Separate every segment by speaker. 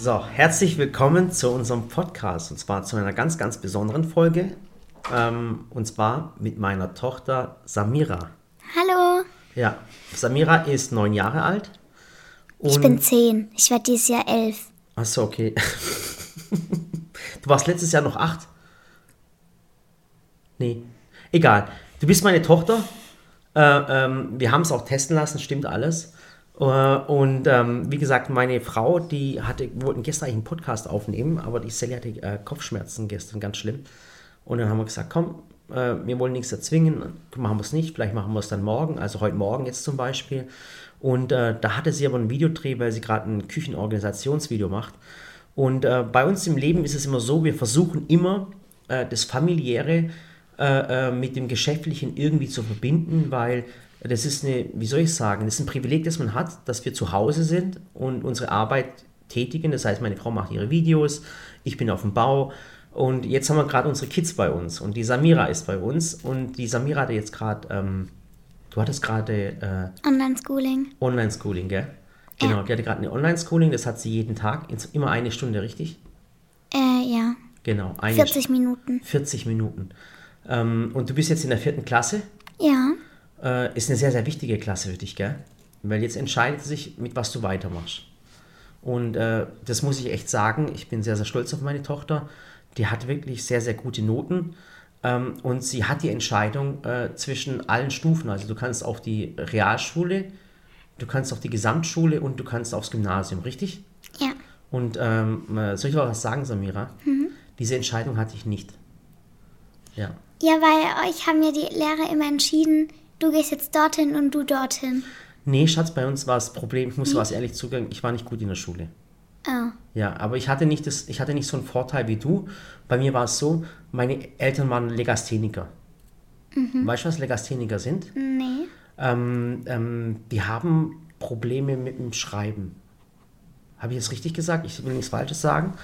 Speaker 1: So, herzlich willkommen zu unserem Podcast und zwar zu einer ganz, ganz besonderen Folge. Ähm, und zwar mit meiner Tochter Samira.
Speaker 2: Hallo.
Speaker 1: Ja, Samira ist neun Jahre alt.
Speaker 2: ich bin zehn. Ich werde dieses Jahr elf.
Speaker 1: Achso, okay. du warst letztes Jahr noch acht? Nee. Egal. Du bist meine Tochter. Äh, ähm, wir haben es auch testen lassen, stimmt alles. Äh, und ähm, wie gesagt, meine Frau, die hatte, wollten gestern eigentlich einen Podcast aufnehmen, aber die Sally hatte äh, Kopfschmerzen gestern, ganz schlimm. Und dann haben wir gesagt, komm, äh, wir wollen nichts erzwingen, machen wir es nicht, vielleicht machen wir es dann morgen, also heute Morgen jetzt zum Beispiel. Und äh, da hatte sie aber einen Videodreh, weil sie gerade ein Küchenorganisationsvideo macht. Und äh, bei uns im Leben ist es immer so, wir versuchen immer äh, das familiäre mit dem Geschäftlichen irgendwie zu verbinden, weil das ist eine, wie soll ich sagen, das ist ein Privileg, das man hat, dass wir zu Hause sind und unsere Arbeit tätigen. Das heißt, meine Frau macht ihre Videos, ich bin auf dem Bau und jetzt haben wir gerade unsere Kids bei uns und die Samira ist bei uns und die Samira hatte jetzt gerade, ähm, du hattest gerade
Speaker 2: äh, Online-Schooling.
Speaker 1: Online-Schooling, gell? Genau, ja. die hatte gerade eine Online-Schooling, das hat sie jeden Tag, immer eine Stunde, richtig?
Speaker 2: Äh, ja.
Speaker 1: Genau,
Speaker 2: 40 Minuten.
Speaker 1: 40 Minuten. Ähm, und du bist jetzt in der vierten Klasse?
Speaker 2: Ja
Speaker 1: äh, ist eine sehr, sehr wichtige Klasse für dich, gell? Weil jetzt entscheidet sich, mit was du weitermachst. Und äh, das muss ich echt sagen, ich bin sehr, sehr stolz auf meine Tochter. Die hat wirklich sehr, sehr gute Noten. Ähm, und sie hat die Entscheidung äh, zwischen allen Stufen. Also du kannst auf die Realschule, du kannst auf die Gesamtschule und du kannst aufs Gymnasium, richtig?
Speaker 2: Ja.
Speaker 1: Und ähm, äh, soll ich mal was sagen, Samira? Mhm. Diese Entscheidung hatte ich nicht. Ja.
Speaker 2: Ja, weil euch haben ja die Lehrer immer entschieden, du gehst jetzt dorthin und du dorthin.
Speaker 1: Nee, Schatz, bei uns war das Problem, ich muss was ehrlich zugeben, ich war nicht gut in der Schule.
Speaker 2: Oh.
Speaker 1: Ja, aber ich hatte, nicht das, ich hatte nicht so einen Vorteil wie du. Bei mir war es so, meine Eltern waren Legastheniker. Mhm. Weißt du, was Legastheniker sind?
Speaker 2: Nee.
Speaker 1: Ähm, ähm, die haben Probleme mit dem Schreiben. Habe ich das richtig gesagt? Ich will nichts Falsches sagen.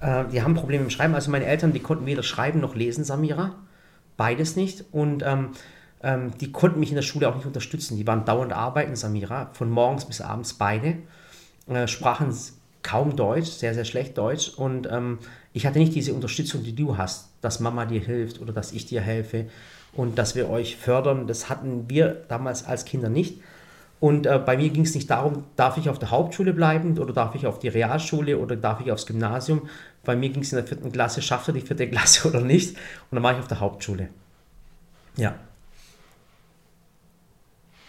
Speaker 1: Äh, die haben Probleme mit dem Schreiben. Also meine Eltern, die konnten weder schreiben noch lesen, Samira. Beides nicht. Und ähm, ähm, die konnten mich in der Schule auch nicht unterstützen. Die waren dauernd arbeiten, Samira, von morgens bis abends beide, äh, sprachen kaum Deutsch, sehr, sehr schlecht Deutsch. Und ähm, ich hatte nicht diese Unterstützung, die du hast, dass Mama dir hilft oder dass ich dir helfe und dass wir euch fördern. Das hatten wir damals als Kinder nicht. Und äh, bei mir ging es nicht darum, darf ich auf der Hauptschule bleiben oder darf ich auf die Realschule oder darf ich aufs Gymnasium. Bei mir ging es in der vierten Klasse, schafft er die vierte Klasse oder nicht. Und dann war ich auf der Hauptschule. Ja.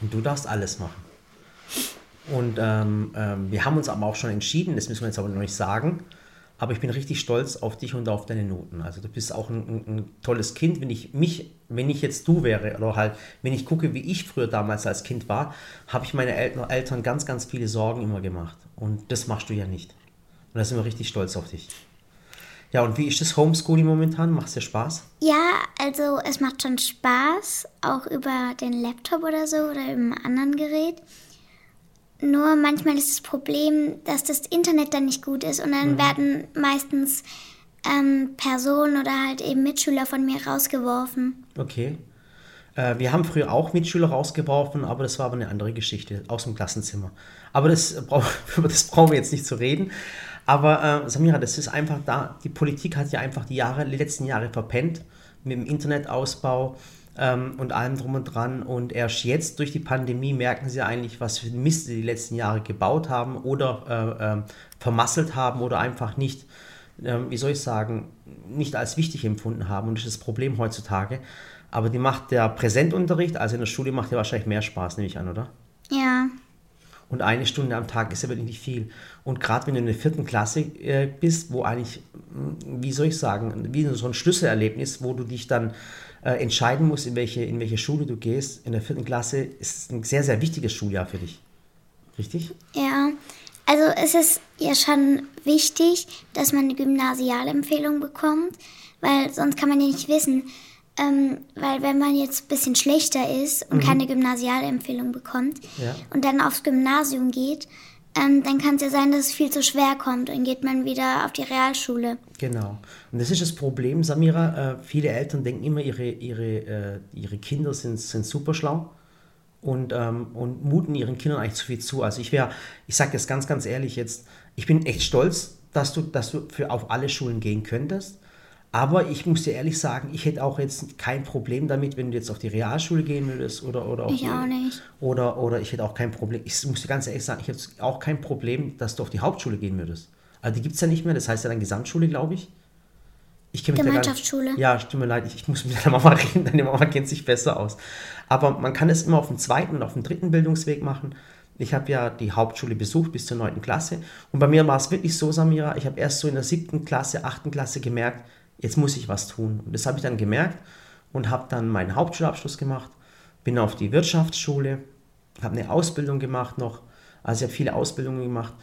Speaker 1: Und du darfst alles machen. Und ähm, ähm, wir haben uns aber auch schon entschieden, das müssen wir jetzt aber noch nicht sagen, aber ich bin richtig stolz auf dich und auf deine Noten. Also du bist auch ein, ein, ein, tolles Kind. Wenn ich mich, wenn ich jetzt du wäre, oder halt, wenn ich gucke, wie ich früher damals als Kind war, habe ich meine Eltern, Eltern ganz, ganz viele Sorgen immer gemacht. Und das machst du ja nicht. Und da sind wir richtig stolz auf dich. Ja, und wie ist das Homeschooling momentan? Macht es dir Spaß?
Speaker 2: Ja, also es macht schon Spaß, auch über den Laptop oder so oder über ein anderen Gerät. Nur manchmal ist das Problem, dass das Internet dann nicht gut ist und dann mhm. werden meistens ähm, Personen oder halt eben Mitschüler von mir rausgeworfen.
Speaker 1: Okay. Äh, wir haben früher auch Mitschüler rausgeworfen, aber das war aber eine andere Geschichte aus dem Klassenzimmer. Aber das, über das brauchen wir jetzt nicht zu reden. Aber äh, Samira, das ist einfach da, die Politik hat ja einfach die, Jahre, die letzten Jahre verpennt mit dem Internetausbau ähm, und allem drum und dran. Und erst jetzt durch die Pandemie merken sie eigentlich, was für Mist sie die letzten Jahre gebaut haben oder äh, äh, vermasselt haben oder einfach nicht, ähm, wie soll ich sagen, nicht als wichtig empfunden haben. Und das ist das Problem heutzutage. Aber die macht der Präsentunterricht, also in der Schule macht ja wahrscheinlich mehr Spaß, nehme ich an, oder?
Speaker 2: Ja.
Speaker 1: Und eine Stunde am Tag ist ja wirklich nicht viel. Und gerade wenn du in der vierten Klasse äh, bist, wo eigentlich, hm, wie soll ich sagen, wie so ein Schlüsselerlebnis, wo du dich dann äh, entscheiden musst, in welche, in welche Schule du gehst, in der vierten Klasse, ist es ein sehr, sehr wichtiges Schuljahr für dich. Richtig?
Speaker 2: Ja. Also es ist ja schon wichtig, dass man eine Gymnasialempfehlung bekommt, weil sonst kann man ja nicht wissen, ähm, weil wenn man jetzt ein bisschen schlechter ist und mhm. keine Gymnasialempfehlung bekommt ja. und dann aufs Gymnasium geht, ähm, dann kann es ja sein, dass es viel zu schwer kommt und geht man wieder auf die Realschule.
Speaker 1: Genau. Und das ist das Problem, Samira. Äh, viele Eltern denken immer, ihre, ihre, äh, ihre Kinder sind, sind super schlau und, ähm, und muten ihren Kindern eigentlich zu viel zu. Also ich wäre, ich sage das ganz, ganz ehrlich jetzt, ich bin echt stolz dass du, dass du für auf alle Schulen gehen könntest. Aber ich muss dir ehrlich sagen, ich hätte auch jetzt kein Problem damit, wenn du jetzt auf die Realschule gehen würdest oder oder
Speaker 2: Ich auch nicht.
Speaker 1: Oder, oder ich hätte auch kein Problem, ich muss dir ganz ehrlich sagen, ich hätte auch kein Problem, dass du auf die Hauptschule gehen würdest. Also die gibt es ja nicht mehr, das heißt ja dann Gesamtschule, glaube ich. Ich kenne mich da
Speaker 2: Gemeinschaftsschule.
Speaker 1: Ja, tut mir leid, ich, ich muss mit deiner Mama reden, deine Mama kennt sich besser aus. Aber man kann es immer auf dem zweiten und auf dem dritten Bildungsweg machen. Ich habe ja die Hauptschule besucht bis zur neunten Klasse. Und bei mir war es wirklich so, Samira, ich habe erst so in der siebten Klasse, achten Klasse gemerkt, jetzt muss ich was tun. Und das habe ich dann gemerkt und habe dann meinen Hauptschulabschluss gemacht, bin auf die Wirtschaftsschule, habe eine Ausbildung gemacht noch. Also ich habe viele Ausbildungen gemacht.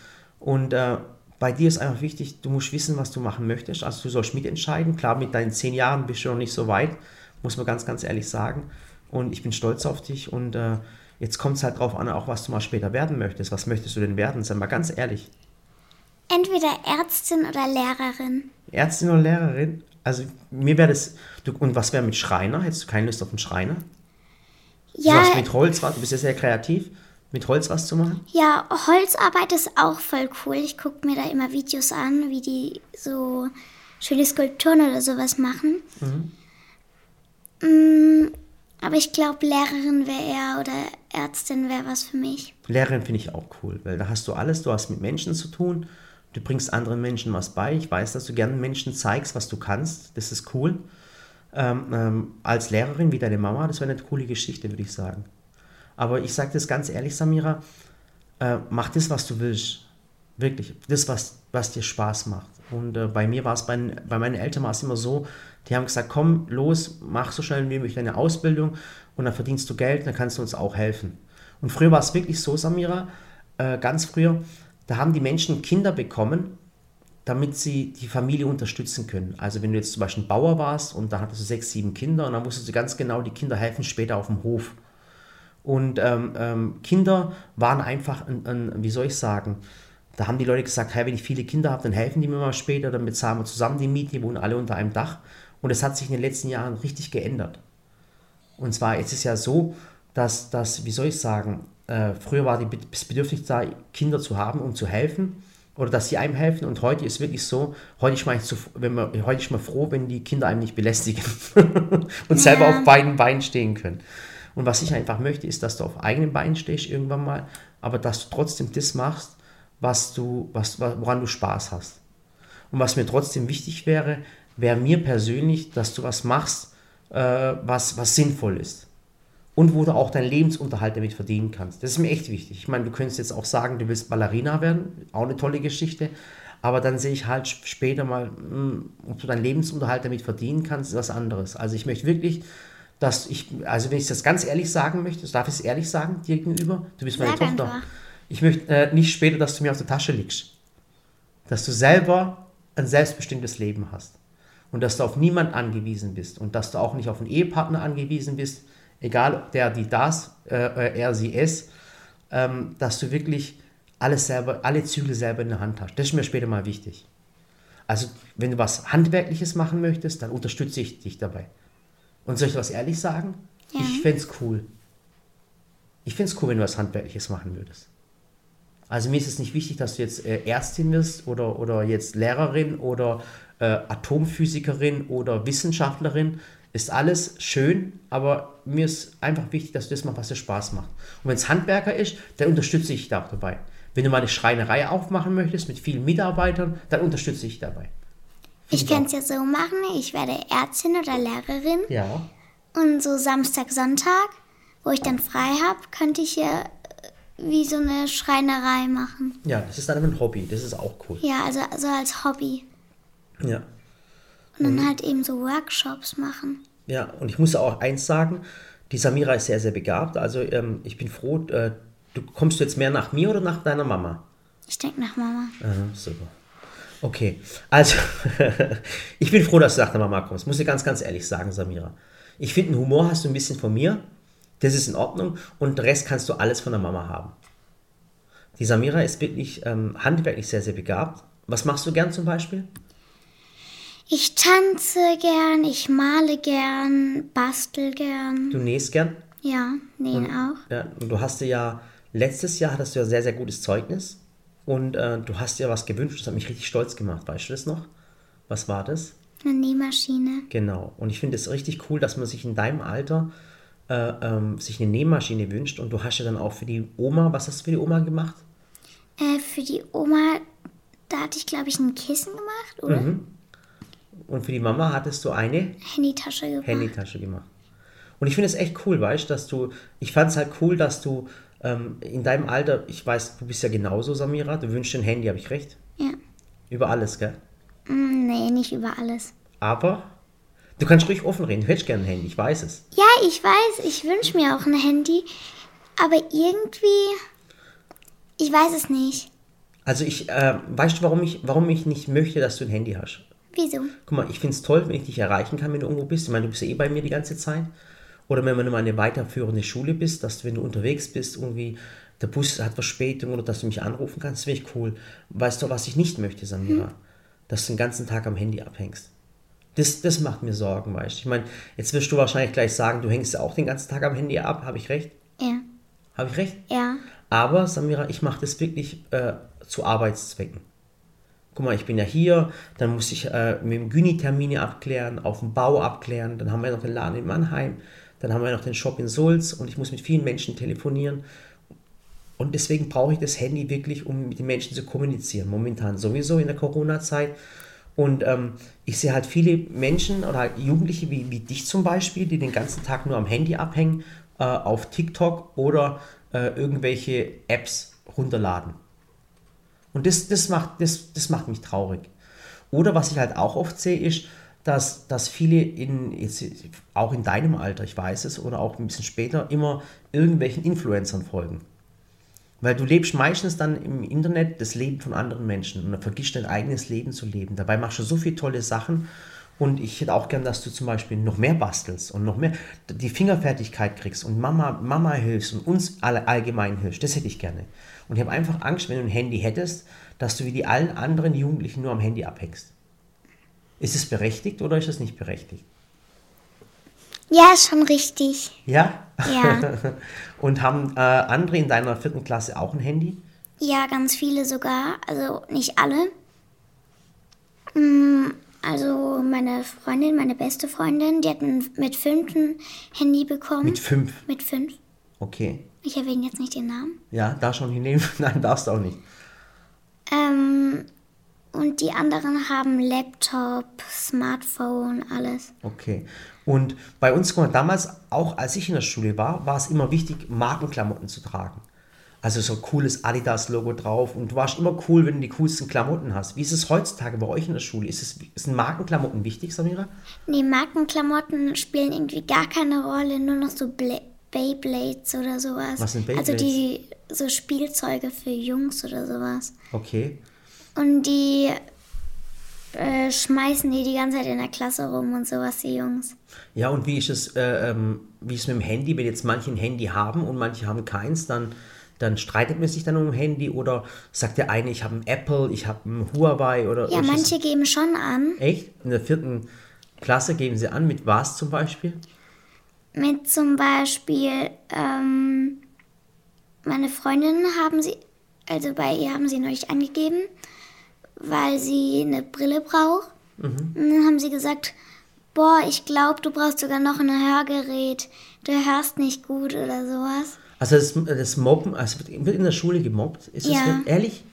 Speaker 1: Und äh, bei dir ist einfach wichtig, du musst wissen, was du machen möchtest. Also du sollst mitentscheiden. Klar, mit deinen zehn Jahren bist du noch nicht so weit, muss man ganz, ganz ehrlich sagen. Und ich bin stolz auf dich. Und äh, jetzt kommt es halt drauf an, auch was du mal später werden möchtest. Was möchtest du denn werden? Sei mal ganz ehrlich.
Speaker 2: Entweder Ärztin oder Lehrerin.
Speaker 1: Ärztin oder Lehrerin? Also mir wäre das... Du, und was wäre mit Schreiner? Hättest du keine Lust auf einen Schreiner?
Speaker 2: Ja,
Speaker 1: Du hast mit Holz, was- du bist ja sehr kreativ, mit Holz was zu machen?
Speaker 2: ja, Holzarbeit ist auch voll cool. Ich gucke mir da immer Videos an, wie die so schöne Skulpturen oder sowas machen. Mm, aber ich glaube, Lehrerin wäre eher oder Ärztin wäre was für mich.
Speaker 1: Lehrerin finde ich auch cool, weil da hast du alles, du hast mit Menschen zu tun, du bringst anderen Menschen was bei. Ich weiß, dass du gerne Menschen zeigst, was du kannst, das ist cool. Ähm, ähm, als Lehrerin wie deine Mama, das wäre eine coole Geschichte, würde ich sagen. Aber ich sage das ganz ehrlich, Samira, äh, mach das, was du willst. Wirklich, das, was, was dir Spaß macht. Und äh, bei mir war es, bei, bei meinen Eltern war es immer so, die haben gesagt, komm, los, mach so schnell wie möglich deine Ausbildung und dann verdienst du Geld, dann kannst du uns auch helfen. Und früher war es wirklich so, Samira, äh, ganz früher, da haben die Menschen Kinder bekommen, damit sie die Familie unterstützen können. Also wenn du jetzt zum Beispiel ein Bauer warst und da hattest du sechs, sieben Kinder und dann wusstest du ganz genau, die Kinder helfen später auf dem Hof. Und ähm, ähm, Kinder waren einfach, ein, ein, wie soll ich sagen, da haben die Leute gesagt, hey, wenn ich viele Kinder habe, dann helfen die mir mal später, dann bezahlen wir zusammen die Miete, die wohnen alle unter einem Dach. Und es hat sich in den letzten Jahren richtig geändert. Und zwar ist es ja so, dass, dass wie soll ich sagen, äh, früher war die das Bedürfnis da, Kinder zu haben, um zu helfen oder dass sie einem helfen. Und heute ist wirklich so, heute ist man, zu, wenn man, heute ist man froh, wenn die Kinder einem nicht belästigen und selber
Speaker 2: Ja.
Speaker 1: auf beiden Beinen stehen können. Und was ich einfach möchte, ist, dass du auf eigenen Beinen stehst irgendwann mal, aber dass du trotzdem das machst, was du, was, woran du Spaß hast. Und was mir trotzdem wichtig wäre, wäre mir persönlich, dass du was machst, äh, was, was sinnvoll ist. Und wo du auch deinen Lebensunterhalt damit verdienen kannst. Das ist mir echt wichtig. Ich meine, du könntest jetzt auch sagen, du willst Ballerina werden, auch eine tolle Geschichte. Aber dann sehe ich halt später mal, mh, ob du deinen Lebensunterhalt damit verdienen kannst, ist was anderes. Also ich möchte wirklich, dass ich, also wenn ich das ganz ehrlich sagen möchte, darf ich es ehrlich sagen dir gegenüber, du bist meine
Speaker 2: Sag
Speaker 1: Tochter.
Speaker 2: einfach.
Speaker 1: Ich möchte äh, nicht später, dass du mir auf der Tasche liegst. Dass du selber ein selbstbestimmtes Leben hast. Und dass du auf niemand angewiesen bist. Und dass du auch nicht auf einen Ehepartner angewiesen bist, egal ob der, die, das, äh, er, sie, es, ähm, dass du wirklich alles selber, alle Zügel selber in der Hand hast. Das ist mir später mal wichtig. Also, wenn du was Handwerkliches machen möchtest, dann unterstütze ich dich dabei. Und soll ich was ehrlich sagen?
Speaker 2: Ja.
Speaker 1: Ich fände es cool. Ich fände es cool, wenn du was Handwerkliches machen würdest. Also mir ist es nicht wichtig, dass du jetzt äh, Ärztin wirst oder, oder jetzt Lehrerin oder äh, Atomphysikerin oder Wissenschaftlerin. Ist alles schön, aber mir ist einfach wichtig, dass du das machst, was dir Spaß macht. Und wenn es Handwerker ist, dann unterstütze ich dich da auch dabei. Wenn du mal eine Schreinerei aufmachen möchtest mit vielen Mitarbeitern, dann unterstütze ich dich dabei.
Speaker 2: Ich kann es ja so machen, ich werde Ärztin oder Lehrerin
Speaker 1: Ja.
Speaker 2: und so Samstag, Sonntag, wo ich dann frei habe, könnte ich ja äh, wie so eine Schreinerei machen.
Speaker 1: Ja, das ist dann ein Hobby. Das ist auch cool.
Speaker 2: Ja, also so als Hobby.
Speaker 1: Ja.
Speaker 2: Und dann
Speaker 1: Mhm.
Speaker 2: halt eben so Workshops machen.
Speaker 1: Ja, und ich muss auch eins sagen, die Samira ist sehr, sehr begabt. Also ähm, ich bin froh, äh, du kommst du jetzt mehr nach mir oder nach deiner Mama?
Speaker 2: Ich denke nach Mama.
Speaker 1: Aha, super. Okay, also ich bin froh, dass du nach der Mama kommst. Muss ich ganz, ganz ehrlich sagen, Samira. Ich finde, einen Humor hast du ein bisschen von mir. Das ist in Ordnung. Und den Rest kannst du alles von der Mama haben. Die Samira ist wirklich ähm, handwerklich sehr, sehr begabt. Was machst du gern zum Beispiel?
Speaker 2: Ich tanze gern, ich male gern, bastel gern.
Speaker 1: Du nähst gern?
Speaker 2: Ja, nähen auch.
Speaker 1: Ja, und du hast ja letztes Jahr hattest du ja sehr, sehr gutes Zeugnis. Und äh, du hast dir was gewünscht, das hat mich richtig stolz gemacht. Weißt du das noch? Was war das?
Speaker 2: Eine Nähmaschine.
Speaker 1: Genau. Und ich finde es richtig cool, dass man sich in deinem Alter äh, ähm, sich eine Nähmaschine wünscht. Und du hast ja dann auch für die Oma, was hast du für die Oma gemacht?
Speaker 2: Äh, für die Oma, da hatte ich, glaube ich, ein Kissen gemacht, oder?
Speaker 1: Mhm. Und für die Mama hattest du eine
Speaker 2: Handytasche gemacht.
Speaker 1: Handytasche gemacht. Und ich finde es echt cool, weißt du, dass du, ich fand es halt cool, dass du ähm, in deinem Alter, ich weiß, du bist ja genauso, Samira, du wünschst ein Handy, habe ich recht?
Speaker 2: Ja.
Speaker 1: Über alles, gell?
Speaker 2: Mm, nee, nicht über alles.
Speaker 1: Aber du kannst ruhig offen reden, du hättest gerne ein Handy, ich weiß es.
Speaker 2: Ja, ich weiß, ich wünsche mir auch ein Handy, aber irgendwie, ich weiß es nicht.
Speaker 1: Also ich, äh, weißt du, warum ich, warum ich nicht möchte, dass du ein Handy hast?
Speaker 2: Wieso?
Speaker 1: Guck mal, ich finde es toll, wenn ich dich erreichen kann, wenn du irgendwo bist. Ich meine, du bist ja eh bei mir die ganze Zeit. Oder wenn du mal eine weiterführende Schule bist, dass du, wenn du unterwegs bist, irgendwie der Bus hat Verspätung oder dass du mich anrufen kannst, wäre ich cool. Weißt du, was ich nicht möchte, Samira? Dass du den ganzen Tag am Handy abhängst. Das, das macht mir Sorgen, weißt du. Ich meine, jetzt wirst du wahrscheinlich gleich sagen, du hängst ja auch den ganzen Tag am Handy ab. Habe ich recht?
Speaker 2: Ja.
Speaker 1: Habe ich recht?
Speaker 2: Ja.
Speaker 1: Aber, Samira, ich mache das wirklich äh, zu Arbeitszwecken. Guck mal, ich bin ja hier, dann muss ich äh, mit dem Güni Termine abklären, auf dem Bau abklären, dann haben wir noch den Laden in Mannheim, dann haben wir noch den Shop in Sulz und ich muss mit vielen Menschen telefonieren. Und deswegen brauche ich das Handy wirklich, um mit den Menschen zu kommunizieren. Momentan sowieso in der Corona-Zeit. Und ähm, ich sehe halt viele Menschen oder halt Jugendliche wie, wie dich zum Beispiel, die den ganzen Tag nur am Handy abhängen, äh, auf TikTok oder äh, irgendwelche Apps runterladen. Und das, das, macht, das, das macht mich traurig. Oder was ich halt auch oft sehe, ist, dass, dass viele in, jetzt, auch in deinem Alter, ich weiß es, oder auch ein bisschen später, immer irgendwelchen Influencern folgen. Weil du lebst meistens dann im Internet das Leben von anderen Menschen und dann vergisst dein eigenes Leben zu leben. Dabei machst du so viele tolle Sachen und ich hätte auch gern, dass du zum Beispiel noch mehr bastelst und noch mehr die Fingerfertigkeit kriegst und Mama, Mama hilfst und uns alle allgemein hilfst. Das hätte ich gerne. Und ich habe einfach Angst, wenn du ein Handy hättest, dass du wie die allen anderen Jugendlichen nur am Handy abhängst. Ist es berechtigt oder ist es nicht berechtigt?
Speaker 2: Ja, ist schon richtig.
Speaker 1: Ja?
Speaker 2: Ja.
Speaker 1: und haben äh, andere in deiner vierten Klasse auch ein Handy?
Speaker 2: Ja, ganz viele sogar. Also nicht alle. Mm, Also meine Freundin, meine beste Freundin, die hat mit fünf ein Handy bekommen.
Speaker 1: Mit fünf.
Speaker 2: Mit fünf.
Speaker 1: Okay.
Speaker 2: Ich erwähne jetzt nicht den Namen.
Speaker 1: Ja, da schon hinnehmen? Nein, darfst du auch nicht.
Speaker 2: Ähm, und die anderen haben Laptop, Smartphone, alles.
Speaker 1: Okay. Und bei uns, damals, auch als ich in der Schule war, war es immer wichtig, Markenklamotten zu tragen. Also so ein cooles Adidas-Logo drauf. Und du warst immer cool, wenn du die coolsten Klamotten hast. Wie ist es heutzutage bei euch in der Schule? Ist es, sind Markenklamotten wichtig, Samira?
Speaker 2: Nee, Markenklamotten spielen irgendwie gar keine Rolle, nur noch so Bla Beyblades oder sowas.
Speaker 1: Was sind
Speaker 2: Also
Speaker 1: Beyblades?
Speaker 2: die so Spielzeuge für Jungs oder sowas.
Speaker 1: Okay.
Speaker 2: Und die äh, schmeißen die die ganze Zeit in der Klasse rum und sowas, die Jungs.
Speaker 1: Ja, und wie ist es, äh, ähm, wie ist es mit dem Handy? Wenn jetzt manche ein Handy haben und manche haben keins, dann, dann streitet man sich dann um Handy oder sagt der eine, ich habe ein Apple, ich habe ein Huawei oder
Speaker 2: Ja, manche geben schon an,
Speaker 1: Echt? In der vierten Klasse geben sie an, mit was zum Beispiel?
Speaker 2: mit zum Beispiel, ähm, meine Freundin haben sie, also bei ihr haben sie neulich angegeben, weil sie eine Brille braucht. Und dann haben sie gesagt, boah, ich glaube, du brauchst sogar noch ein Hörgerät. Du hörst nicht gut oder sowas.
Speaker 1: Also das, das Mobben, also wird in der Schule gemobbt? Ist das
Speaker 2: Ja.
Speaker 1: wirklich- ehrlich?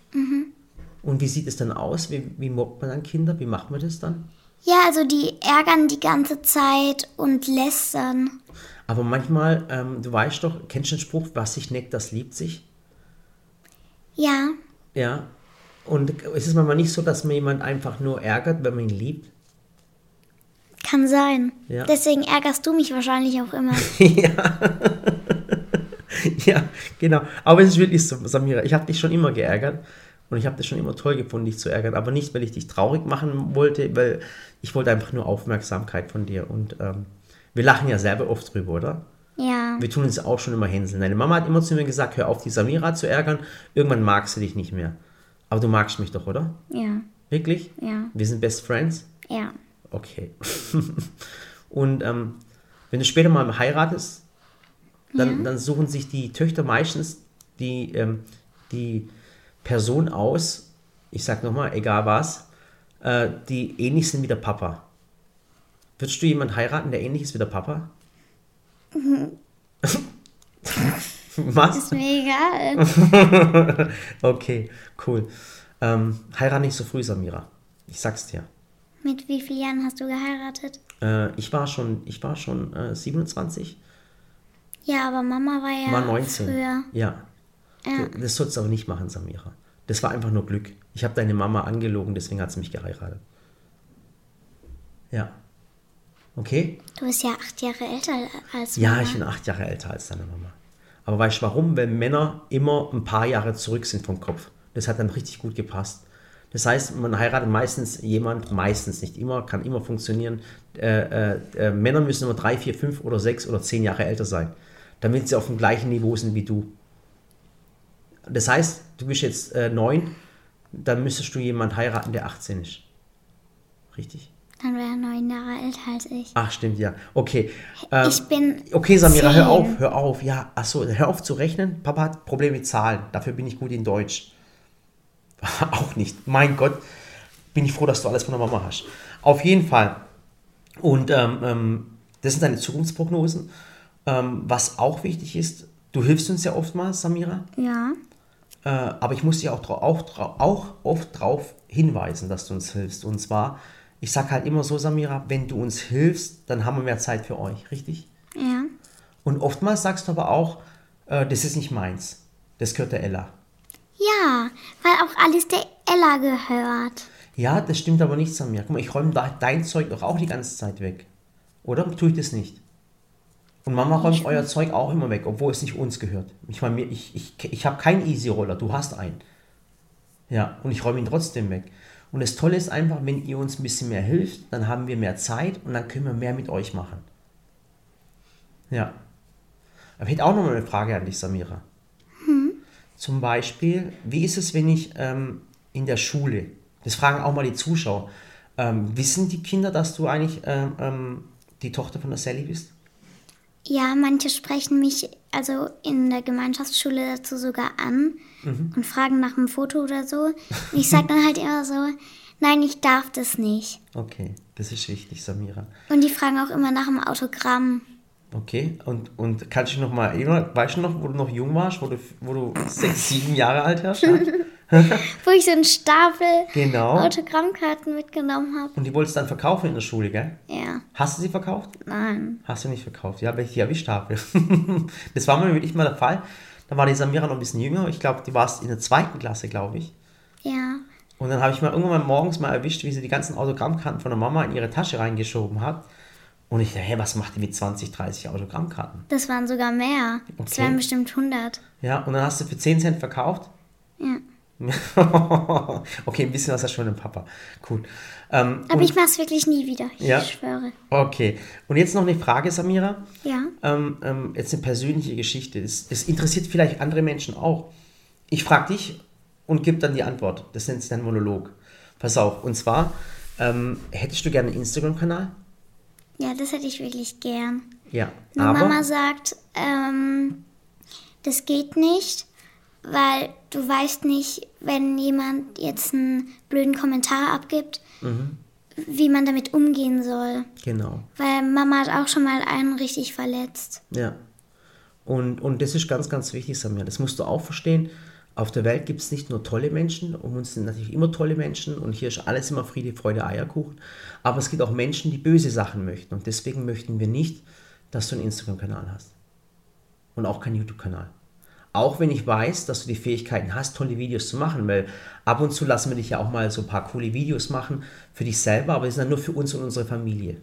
Speaker 1: Und wie sieht es dann aus? Wie, wie mobbt man dann Kinder? Wie macht man das dann?
Speaker 2: Ja, also die ärgern die ganze Zeit und lästern.
Speaker 1: Aber manchmal, ähm, du weißt doch, kennst du den Spruch, was sich neckt, das liebt sich?
Speaker 2: Ja,
Speaker 1: Ja. Und ist es manchmal nicht so, dass man jemand einfach nur ärgert, wenn man ihn liebt?
Speaker 2: kann sein.
Speaker 1: Ja.
Speaker 2: Deswegen ärgerst du mich wahrscheinlich auch immer.
Speaker 1: ja, genau. Aber es ist wirklich so, Samira, ich habe dich schon immer geärgert und ich habe das schon immer toll gefunden, dich zu ärgern. Aber nicht, weil ich dich traurig machen wollte, weil ich wollte einfach nur Aufmerksamkeit von dir. Und ähm, wir lachen ja selber oft drüber, oder?
Speaker 2: Ja.
Speaker 1: Wir tun uns auch schon immer hänseln. Deine Mama hat immer zu mir gesagt, hör auf, die Samira zu ärgern. Irgendwann magst du dich nicht mehr. Aber du magst mich doch, oder?
Speaker 2: Ja.
Speaker 1: Wirklich?
Speaker 2: Ja.
Speaker 1: Wir sind Best Friends?
Speaker 2: Ja.
Speaker 1: Okay. und ähm, wenn du später mal heiratest, dann, dann suchen sich die Töchter meistens die, ähm, die, Personen aus, ich sag nochmal, egal was, äh, die ähnlich sind wie der Papa. Würdest du jemanden heiraten, der ähnlich ist wie der Papa? was?
Speaker 2: Ist mir egal.
Speaker 1: Okay, cool. Ähm, heirat nicht so früh, Samira. Ich sag's dir.
Speaker 2: Mit wie vielen Jahren hast du geheiratet?
Speaker 1: Äh, ich war schon, ich war schon äh, 27,
Speaker 2: Ja, aber Mama war ja
Speaker 1: war 19.
Speaker 2: früher.
Speaker 1: Ja.
Speaker 2: Ja.
Speaker 1: Das sollst du auch nicht machen, Samira. Das war einfach nur Glück. Ich habe deine Mama angelogen, deswegen hat sie mich geheiratet. Ja. Okay?
Speaker 2: Du bist ja acht Jahre älter als
Speaker 1: Ja,
Speaker 2: Mama.
Speaker 1: ich bin acht Jahre älter als deine Mama. Aber weißt du warum? Weil Männer immer ein paar Jahre zurück sind vom Kopf. Das hat dann richtig gut gepasst. Das heißt, man heiratet meistens jemand, meistens nicht immer, kann immer funktionieren. Äh, äh, äh, Männer müssen immer drei, vier, fünf oder sechs oder zehn Jahre älter sein, damit sie auf dem gleichen Niveau sind wie du. Das heißt, du bist jetzt äh, neun, dann müsstest du jemanden heiraten, der 18 ist. Richtig?
Speaker 2: Dann wäre er neun Jahre älter als ich.
Speaker 1: Ach, stimmt, ja. Okay. Ähm,
Speaker 2: ich bin.
Speaker 1: Okay, Samira, hör
Speaker 2: zehn.
Speaker 1: auf, hör auf. Ja, achso, hör auf zu rechnen. Papa hat Probleme mit Zahlen. Dafür bin ich gut in Deutsch. Auch nicht. Mein Gott, bin ich froh, dass du alles von der Mama hast. Auf jeden Fall. Und ähm, ähm, das sind deine Zukunftsprognosen. Ähm, was auch wichtig ist, du hilfst uns ja oftmals, Samira.
Speaker 2: Ja.
Speaker 1: Äh, aber ich muss dich auch, auch, auch oft darauf hinweisen, dass du uns hilfst. Und zwar, ich sage halt immer so, Samira, wenn du uns hilfst, dann haben wir mehr Zeit für euch, richtig?
Speaker 2: Ja.
Speaker 1: Und oftmals sagst du aber auch, äh, das ist nicht meins. Das gehört der Ella.
Speaker 2: Ja, weil auch alles der Ella gehört.
Speaker 1: Ja, das stimmt aber nicht, Samira. Guck mal, ich räume dein Zeug doch auch die ganze Zeit weg. Oder tue ich das nicht? Und Mama räumt euer Zeug auch immer weg, obwohl es nicht uns gehört. Ich meine, ich, ich, ich habe keinen Easy-Roller, du hast einen. Ja, und ich räume ihn trotzdem weg. Und das Tolle ist einfach, wenn ihr uns ein bisschen mehr hilft, dann haben wir mehr Zeit und dann können wir mehr mit euch machen. Ja. Aber ich hätte auch noch mal eine Frage an dich, Samira. Zum Beispiel, wie ist es, wenn ich ähm, in der Schule, das fragen auch mal die Zuschauer, ähm, wissen die Kinder, dass du eigentlich ähm, ähm, die Tochter von der Sally bist?
Speaker 2: Ja, manche sprechen mich also in der Gemeinschaftsschule dazu sogar an
Speaker 1: Mhm.
Speaker 2: und fragen nach einem Foto oder so. Und ich sage dann halt immer so, nein, ich darf das nicht.
Speaker 1: Okay, das ist wichtig, Samira.
Speaker 2: Und die fragen auch immer nach einem Autogramm.
Speaker 1: Okay, und, und kannst du noch mal weißt du noch, wo du noch jung warst, wo du, wo du sechs, sieben Jahre alt warst?
Speaker 2: Wo ich so einen Stapel
Speaker 1: Genau.
Speaker 2: Autogrammkarten mitgenommen habe.
Speaker 1: Und die wolltest du dann verkaufen in der Schule, gell?
Speaker 2: Ja,
Speaker 1: Hast du sie verkauft?
Speaker 2: nein.
Speaker 1: Hast du nicht verkauft? Ja, weil ich die habe. das war mir wirklich mal der Fall. Da war die Samira noch ein bisschen jünger. Ich glaube, die warst in der zweiten Klasse, glaube ich.
Speaker 2: Ja.
Speaker 1: Und dann habe ich mal irgendwann mal morgens mal erwischt, wie sie die ganzen Autogrammkarten von der Mama in ihre Tasche reingeschoben hat. Und ich dachte, hä, was macht die mit 20, 30 Autogrammkarten?
Speaker 2: Das waren sogar mehr. Das
Speaker 1: Okay.
Speaker 2: waren bestimmt 100.
Speaker 1: Ja, und dann hast du für 10 Cent verkauft?
Speaker 2: Ja.
Speaker 1: okay, ein bisschen was hast du schon im Papa. Cool. Ähm,
Speaker 2: Aber ich mache es wirklich nie wieder. Ich
Speaker 1: Ja.
Speaker 2: schwöre.
Speaker 1: okay. Und jetzt noch eine Frage, Samira.
Speaker 2: Ja.
Speaker 1: Ähm, ähm, jetzt eine persönliche Geschichte. Das, das interessiert vielleicht andere Menschen auch. Ich frage dich und gebe dann die Antwort. Das nennt sich dann Monolog. Pass auf. Und zwar, ähm, hättest du gerne einen Instagram-Kanal?
Speaker 2: Ja, das hätte ich wirklich gern.
Speaker 1: Ja.
Speaker 2: Nur
Speaker 1: aber,
Speaker 2: Mama sagt, ähm, das geht nicht, weil du weißt nicht, wenn jemand jetzt einen blöden Kommentar abgibt,
Speaker 1: Mhm.
Speaker 2: wie man damit umgehen soll.
Speaker 1: Genau.
Speaker 2: Weil Mama hat auch schon mal einen richtig verletzt.
Speaker 1: Ja. Und, und das ist ganz, ganz wichtig, Samir. Das musst du auch verstehen. Auf der Welt gibt es nicht nur tolle Menschen, um uns sind natürlich immer tolle Menschen und hier ist alles immer Friede, Freude, Eierkuchen. Aber es gibt auch Menschen, die böse Sachen möchten und deswegen möchten wir nicht, dass du einen Instagram-Kanal hast. Und auch keinen YouTube-Kanal. Auch wenn ich weiß, dass du die Fähigkeiten hast, tolle Videos zu machen, weil ab und zu lassen wir dich ja auch mal so ein paar coole Videos machen für dich selber, aber das sind dann nur für uns und unsere Familie.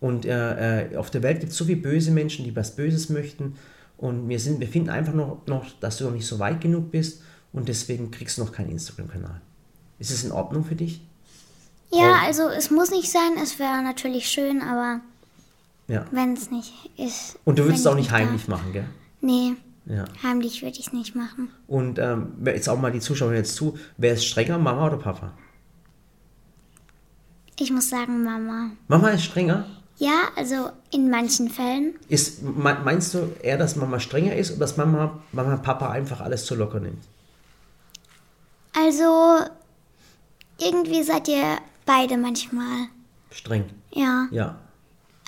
Speaker 1: Und äh, äh, auf der Welt gibt es so viele böse Menschen, die was Böses möchten. Und wir, sind, wir finden einfach noch, noch, dass du noch nicht so weit genug bist und deswegen kriegst du noch keinen Instagram-Kanal. Ist es in Ordnung für dich?
Speaker 2: Ja,
Speaker 1: Oh.
Speaker 2: also es muss nicht sein, es wäre natürlich schön, aber
Speaker 1: Ja.
Speaker 2: wenn es nicht ist.
Speaker 1: Und du würdest es auch
Speaker 2: ich
Speaker 1: nicht heimlich machen, gell?
Speaker 2: Nee,
Speaker 1: Ja.
Speaker 2: heimlich würde ich es nicht machen.
Speaker 1: Und ähm, jetzt auch mal die Zuschauer jetzt zu. Wer ist strenger, Mama oder Papa?
Speaker 2: Ich muss sagen, Mama.
Speaker 1: Mama ist strenger?
Speaker 2: Ja, also in manchen Fällen.
Speaker 1: Ist, me- meinst du eher, dass Mama strenger ist oder dass Mama, Mama Papa einfach alles zu locker nimmt?
Speaker 2: Also, irgendwie seid ihr beide manchmal.
Speaker 1: Streng.
Speaker 2: Ja.
Speaker 1: Ja.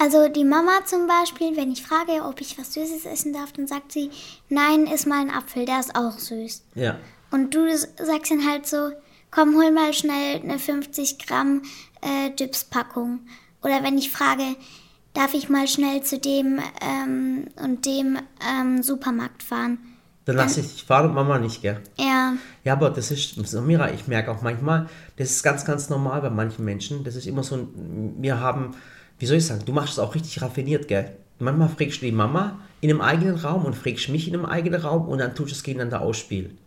Speaker 2: Also die Mama zum Beispiel, wenn ich frage, ob ich was Süßes essen darf, dann sagt sie, nein, iss mal einen Apfel, der ist auch süß.
Speaker 1: Ja.
Speaker 2: Und du sagst dann halt so, komm, hol mal schnell eine 50 Gramm äh, Chips-Packung. Oder wenn ich frage, darf ich mal schnell zu dem ähm, und dem ähm, Supermarkt fahren?
Speaker 1: Dann lasse ich dich fahren und Mama nicht, gell?
Speaker 2: Ja,
Speaker 1: Ja, aber das ist, Samira, ich merke auch manchmal, das ist ganz, ganz normal bei manchen Menschen. Das ist immer so wir haben, wie soll ich sagen, du machst es auch richtig raffiniert, gell? Manchmal fragst du die Mama in einem eigenen Raum und fragst mich in einem eigenen Raum und dann tust du es gegeneinander ausspielen.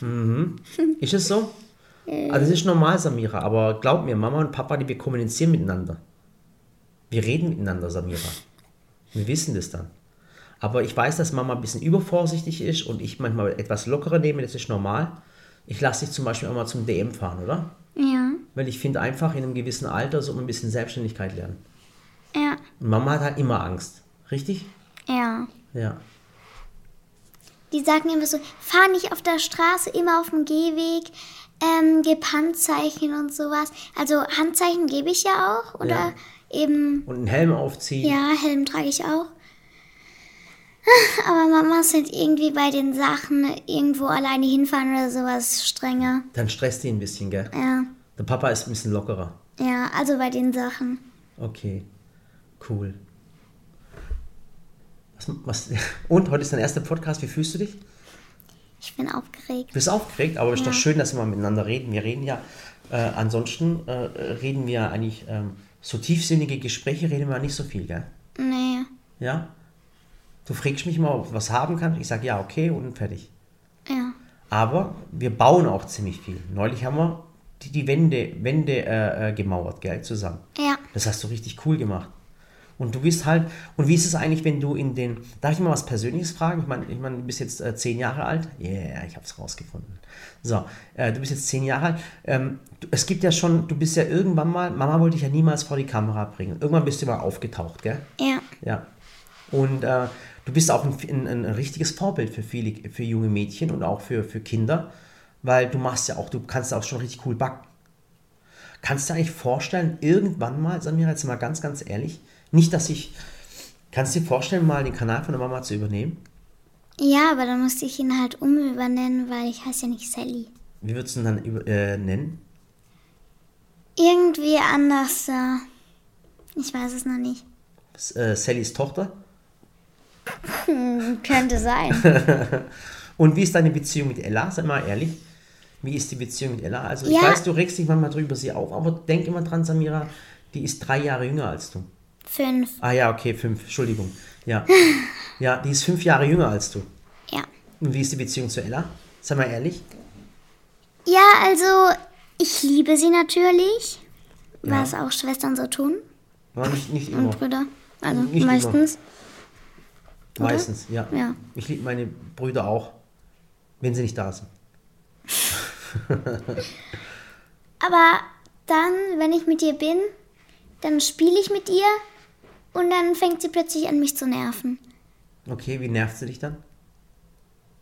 Speaker 1: Mhm. Ist es so? Also das ist normal, Samira, aber glaub mir, Mama und Papa, die wir kommunizieren miteinander. Wir reden miteinander, Samira. Wir wissen das dann. Aber ich weiß, dass Mama ein bisschen übervorsichtig ist und ich manchmal etwas lockerer nehme, das ist normal. Ich lasse dich zum Beispiel auch mal zum DM fahren, oder?
Speaker 2: ja,
Speaker 1: Weil ich finde einfach, in einem gewissen Alter man ein bisschen Selbstständigkeit lernen.
Speaker 2: ja,
Speaker 1: Mama hat halt immer Angst. Richtig?
Speaker 2: ja.
Speaker 1: Ja.
Speaker 2: Die sagen immer so, fahr nicht auf der Straße, immer auf dem Gehweg, ähm, gib Handzeichen und sowas. Also Handzeichen gebe ich ja auch. Oder
Speaker 1: Ja.
Speaker 2: eben,
Speaker 1: Und einen Helm aufziehen.
Speaker 2: ja, Helm trage ich auch. Aber Mamas sind irgendwie bei den Sachen irgendwo alleine hinfahren oder sowas strenger.
Speaker 1: Dann stresst die ein bisschen, gell?
Speaker 2: Ja,
Speaker 1: Der Papa ist ein bisschen lockerer.
Speaker 2: ja, also bei den Sachen.
Speaker 1: Okay. Cool. Was, was, und heute ist dein erster Podcast. Wie fühlst du dich?
Speaker 2: Ich bin aufgeregt.
Speaker 1: Du bist aufgeregt, aber es ist
Speaker 2: Ja.
Speaker 1: doch schön, dass wir mal miteinander reden. Wir reden ja, äh, ansonsten äh, reden wir eigentlich ähm, so tiefsinnige Gespräche, reden wir nicht so viel, gell?
Speaker 2: Nee,
Speaker 1: Ja? Du fragst mich mal, ob ich was haben kann. Ich sage ja, okay und fertig.
Speaker 2: ja.
Speaker 1: Aber wir bauen auch ziemlich viel. Neulich haben wir die, die Wände, Wände äh, äh, gemauert, gell, zusammen.
Speaker 2: Ja,
Speaker 1: Das hast du richtig cool gemacht. Und du bist halt, und wie ist es eigentlich, wenn du in den, darf ich mal was Persönliches fragen? Ich meine, ich mein, du bist jetzt äh, zehn Jahre alt. Yeah, ich habe es rausgefunden. So, äh, du bist jetzt zehn Jahre alt. Ähm, du, es gibt ja schon, du bist ja irgendwann mal, Mama wollte dich ja niemals vor die Kamera bringen. Irgendwann bist du mal aufgetaucht, gell?
Speaker 2: ja,
Speaker 1: Ja. Und äh, du bist auch ein, ein, ein richtiges Vorbild für viele, für junge Mädchen und auch für, für Kinder, weil du machst ja auch, du kannst auch schon richtig cool backen. Kannst du dir eigentlich vorstellen, irgendwann mal, Samira, jetzt mal ganz, ganz ehrlich, nicht, dass ich, kannst du dir vorstellen, mal den Kanal von der Mama zu übernehmen?
Speaker 2: ja, aber dann musste ich ihn halt umübernennen, weil ich heiße ja nicht Sally.
Speaker 1: Wie würdest du ihn dann über, äh, nennen?
Speaker 2: Irgendwie anders. Äh, ich weiß es noch nicht.
Speaker 1: S- Äh, Sallys Tochter?
Speaker 2: Könnte sein.
Speaker 1: Und wie ist deine Beziehung mit Ella? Sei mal ehrlich. Wie ist die Beziehung mit Ella? Also ich
Speaker 2: Ja.
Speaker 1: weiß, du regst dich manchmal drüber sie auf, aber denk immer dran, Samira, die ist drei Jahre jünger als du.
Speaker 2: Fünf.
Speaker 1: Ah ja, okay, fünf, Entschuldigung. Ja. Ja, die ist fünf Jahre jünger als du.
Speaker 2: Ja.
Speaker 1: Und wie ist die Beziehung zu Ella? Sei mal ehrlich.
Speaker 2: Ja, also ich liebe sie natürlich,
Speaker 1: Ja.
Speaker 2: was auch Schwestern so tun
Speaker 1: War nicht, nicht
Speaker 2: und
Speaker 1: immer.
Speaker 2: Brüder. Also
Speaker 1: Nicht immer.
Speaker 2: meistens. oder?
Speaker 1: Meistens, ja.
Speaker 2: Ja.
Speaker 1: Ich liebe meine Brüder auch, wenn sie nicht da sind.
Speaker 2: Aber dann, wenn ich mit ihr bin, dann spiele ich mit ihr und dann fängt sie plötzlich an, mich zu nerven.
Speaker 1: Okay, wie nervt sie dich dann?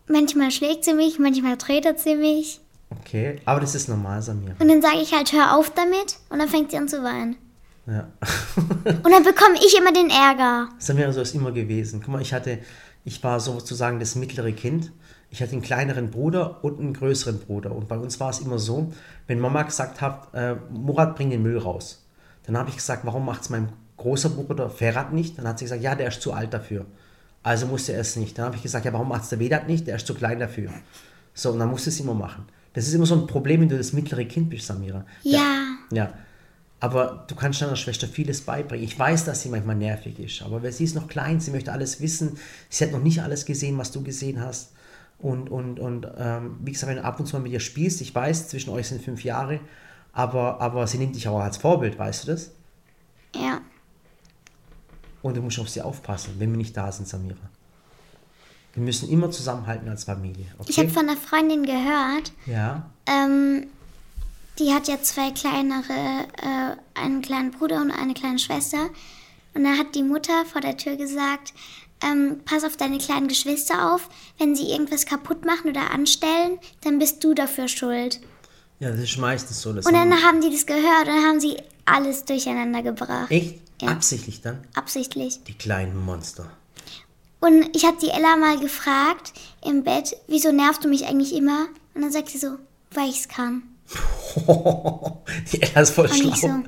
Speaker 2: Manchmal schlägt sie mich, manchmal tretet sie mich.
Speaker 1: Okay, aber das ist normal, Samira.
Speaker 2: Und dann sage ich halt, hör auf damit. Und dann fängt sie an zu weinen.
Speaker 1: Ja.
Speaker 2: Und dann bekomme ich immer den Ärger.
Speaker 1: Samira, so ist immer gewesen. Guck mal, ich hatte, ich war sozusagen das mittlere Kind. Ich hatte einen kleineren Bruder und einen größeren Bruder. Und bei uns war es immer so, wenn Mama gesagt hat, äh, Murat, bring den Müll raus. Dann habe ich gesagt, warum macht es mein großer Bruder Ferhat nicht? Dann hat sie gesagt, ja, der ist zu alt dafür. Also musste er es nicht. Dann habe ich gesagt, ja, warum macht es der Vedat nicht? Der ist zu klein dafür. So, und dann musste es immer machen. Das ist immer so ein Problem, wenn du das mittlere Kind bist, Samira.
Speaker 2: Ja.
Speaker 1: ja. Aber du kannst deiner Schwester vieles beibringen. Ich weiß, dass sie manchmal nervig ist, aber weil sie ist noch klein, sie möchte alles wissen. Sie hat noch nicht alles gesehen, was du gesehen hast. Und, und, und ähm, wie gesagt, wenn du ab und zu mal mit ihr spielst, ich weiß, zwischen euch sind fünf Jahre, aber, aber sie nimmt dich auch als Vorbild, weißt du das?
Speaker 2: Ja.
Speaker 1: Und du musst auf sie aufpassen, wenn wir nicht da sind, Samira. Wir müssen immer zusammenhalten als Familie. Okay?
Speaker 2: Ich habe von einer Freundin gehört,
Speaker 1: ja,
Speaker 2: ähm, die hat ja zwei kleinere, äh, einen kleinen Bruder und eine kleine Schwester. Und da hat die Mutter vor der Tür gesagt, ähm, pass auf deine kleinen Geschwister auf. Wenn sie irgendwas kaputt machen oder anstellen, dann bist du dafür schuld.
Speaker 1: Ja, das ist meistens so.
Speaker 2: Und dann haben die das gehört und dann haben sie alles durcheinander gebracht.
Speaker 1: Echt?
Speaker 2: Ja.
Speaker 1: Absichtlich dann?
Speaker 2: Absichtlich.
Speaker 1: Die kleinen Monster.
Speaker 2: Und ich habe die Ella mal gefragt im Bett, wieso nervst du mich eigentlich immer? Und dann sagt sie so, weil ich es kann.
Speaker 1: die Ella ist voll
Speaker 2: Und
Speaker 1: schlau.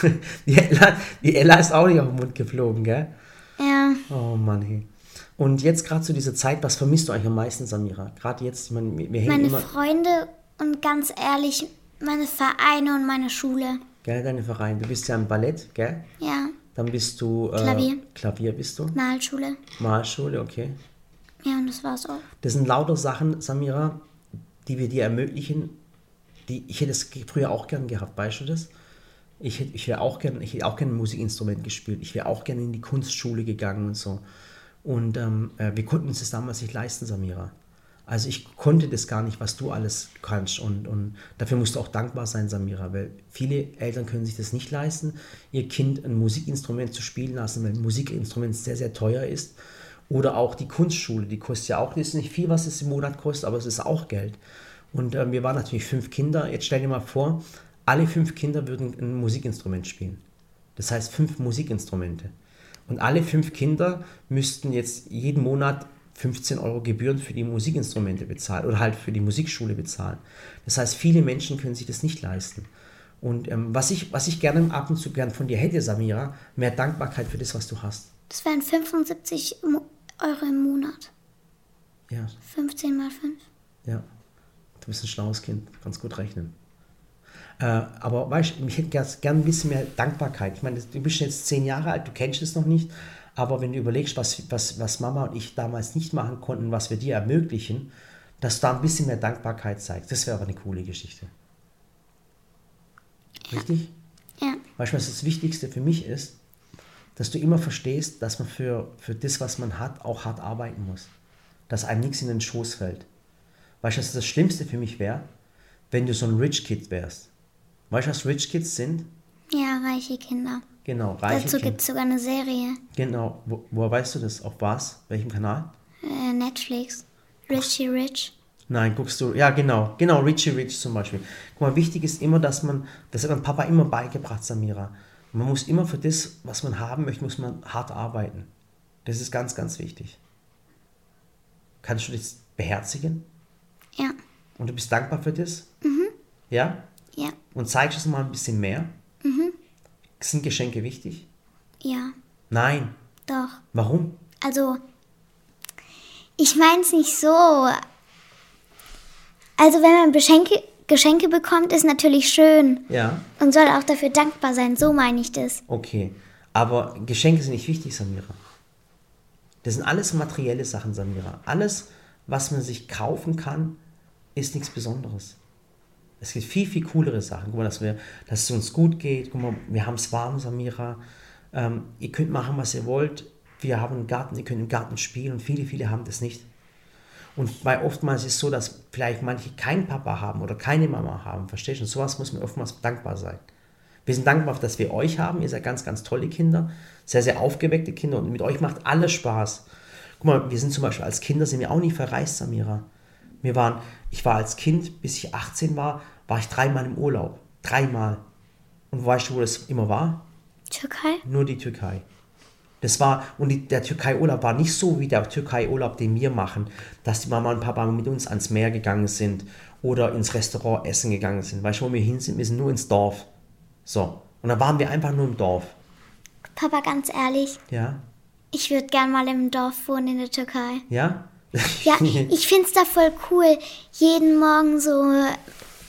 Speaker 1: Die, Ella, die Ella ist auch nicht auf den Mund geflogen, gell? Oh Mann, hey. Und jetzt gerade zu dieser Zeit, was vermisst du eigentlich am meisten, Samira? Gerade jetzt, ich meine, wir wir hängen
Speaker 2: meine
Speaker 1: immer,
Speaker 2: Freunde und ganz ehrlich, meine Vereine und meine Schule.
Speaker 1: gell, deine Vereine. Du bist ja im Ballett, gell?
Speaker 2: Ja,
Speaker 1: Dann bist du... Äh,
Speaker 2: Klavier.
Speaker 1: Klavier bist du.
Speaker 2: Malschule.
Speaker 1: Malschule, okay.
Speaker 2: Ja, und das war's auch.
Speaker 1: Das sind lauter Sachen, Samira, die wir dir ermöglichen. Die, ich hätte es früher auch gern gehabt, weißt du das? Ich hätte, ich wäre auch gern, ich hätte auch gerne ein Musikinstrument gespielt. Ich wäre auch gerne in die Kunstschule gegangen und so. Und ähm, äh, wir konnten uns das damals nicht leisten, Samira. Also ich konnte das gar nicht, was du alles kannst. Und, und dafür musst du auch dankbar sein, Samira, weil viele Eltern können sich das nicht leisten, ihr Kind ein Musikinstrument zu spielen lassen, weil ein Musikinstrument sehr, sehr teuer ist. Oder auch die Kunstschule, die kostet ja auch, ist nicht viel, was es im Monat kostet, aber es ist auch Geld. Und äh, wir waren natürlich fünf Kinder. Jetzt stell dir mal vor, alle fünf Kinder würden ein Musikinstrument spielen. Das heißt fünf Musikinstrumente. Und alle fünf Kinder müssten jetzt jeden Monat 15 Euro Gebühren für die Musikinstrumente bezahlen oder halt für die Musikschule bezahlen. Das heißt, viele Menschen können sich das nicht leisten. Und ähm, was, ich, was ich gerne ab und zu gern von dir hätte, Samira, mehr Dankbarkeit für das, was du hast.
Speaker 2: Das wären 75 Mo Euro im Monat.
Speaker 1: Ja,
Speaker 2: 15 mal 5.
Speaker 1: ja. Du bist ein schlaues Kind, kannst gut rechnen. Äh, aber weißt du, ich hätte gern, gern ein bisschen mehr Dankbarkeit. Ich meine, du bist jetzt zehn Jahre alt, du kennst es noch nicht, aber wenn du überlegst, was, was, was Mama und ich damals nicht machen konnten, was wir dir ermöglichen, dass du da ein bisschen mehr Dankbarkeit zeigst, das wäre aber eine coole Geschichte. Richtig?
Speaker 2: Ja.
Speaker 1: Weißt du, was das Wichtigste für mich ist? Dass du immer verstehst, dass man für, für das, was man hat, auch hart arbeiten muss. Dass einem nichts in den Schoß fällt. Weißt du, was das Schlimmste für mich wäre? Wenn du so ein Rich Kid wärst. Weißt du, was Rich Kids sind?
Speaker 2: Ja, reiche Kinder.
Speaker 1: Genau, reiche
Speaker 2: Dazu
Speaker 1: Kinder.
Speaker 2: gibt es sogar eine Serie.
Speaker 1: Genau, wo, woher weißt du das? Auf was? Welchem Kanal?
Speaker 2: Äh, Netflix. Richie Rich.
Speaker 1: Nein, guckst du, ja genau, genau, Richie Rich zum Beispiel. Guck mal, wichtig ist immer, dass man, das hat mein Papa immer beigebracht, Samira. Man muss immer für das, was man haben möchte, muss man hart arbeiten. Das ist ganz, ganz wichtig. Kannst du das beherzigen?
Speaker 2: Ja.
Speaker 1: Und du bist dankbar für das? Mhm. Ja?
Speaker 2: Ja.
Speaker 1: Und zeigst es mal ein bisschen mehr? Mhm. Sind Geschenke wichtig?
Speaker 2: Ja.
Speaker 1: Nein.
Speaker 2: Doch.
Speaker 1: Warum?
Speaker 2: Also, ich meine es nicht so. Also, wenn man Geschenke, Geschenke bekommt, ist natürlich schön
Speaker 1: Ja.
Speaker 2: und soll auch dafür dankbar sein. So meine ich das.
Speaker 1: Okay, aber Geschenke sind nicht wichtig, Samira. Das sind alles materielle Sachen, Samira. Alles, was man sich kaufen kann, ist nichts Besonderes. Es gibt viel, viel coolere Sachen. Guck mal, dass, wir, dass es uns gut geht. Guck mal, wir haben es warm, Samira. Ähm, ihr könnt machen, was ihr wollt. Wir haben einen Garten, ihr könnt im Garten spielen und viele, viele haben das nicht. Und weil oftmals ist es so, dass vielleicht manche keinen Papa haben oder keine Mama haben, verstehst du? Und sowas muss man oftmals dankbar sein. Wir sind dankbar, dass wir euch haben. Ihr seid ganz, ganz tolle Kinder, sehr, sehr aufgeweckte Kinder und mit euch macht alles Spaß. Guck mal, wir sind zum Beispiel als Kinder, sind wir auch nie verreist, Samira. Wir waren, ich war als Kind, bis ich 18 war, war ich dreimal im Urlaub. Dreimal. Und weißt du, wo das immer war?
Speaker 2: Türkei?
Speaker 1: Nur die Türkei. Das war, und die, der Türkei-Urlaub war nicht so wie der Türkei-Urlaub, den wir machen, dass die Mama und Papa mit uns ans Meer gegangen sind oder ins Restaurant essen gegangen sind. Weißt du, wo wir hin sind? Wir sind nur ins Dorf. So. Und dann waren wir einfach nur im Dorf.
Speaker 2: Papa, ganz ehrlich,
Speaker 1: Ja?
Speaker 2: ich würde gern mal im Dorf wohnen in der Türkei.
Speaker 1: Ja?
Speaker 2: Ja, ich find's da voll cool. Jeden Morgen so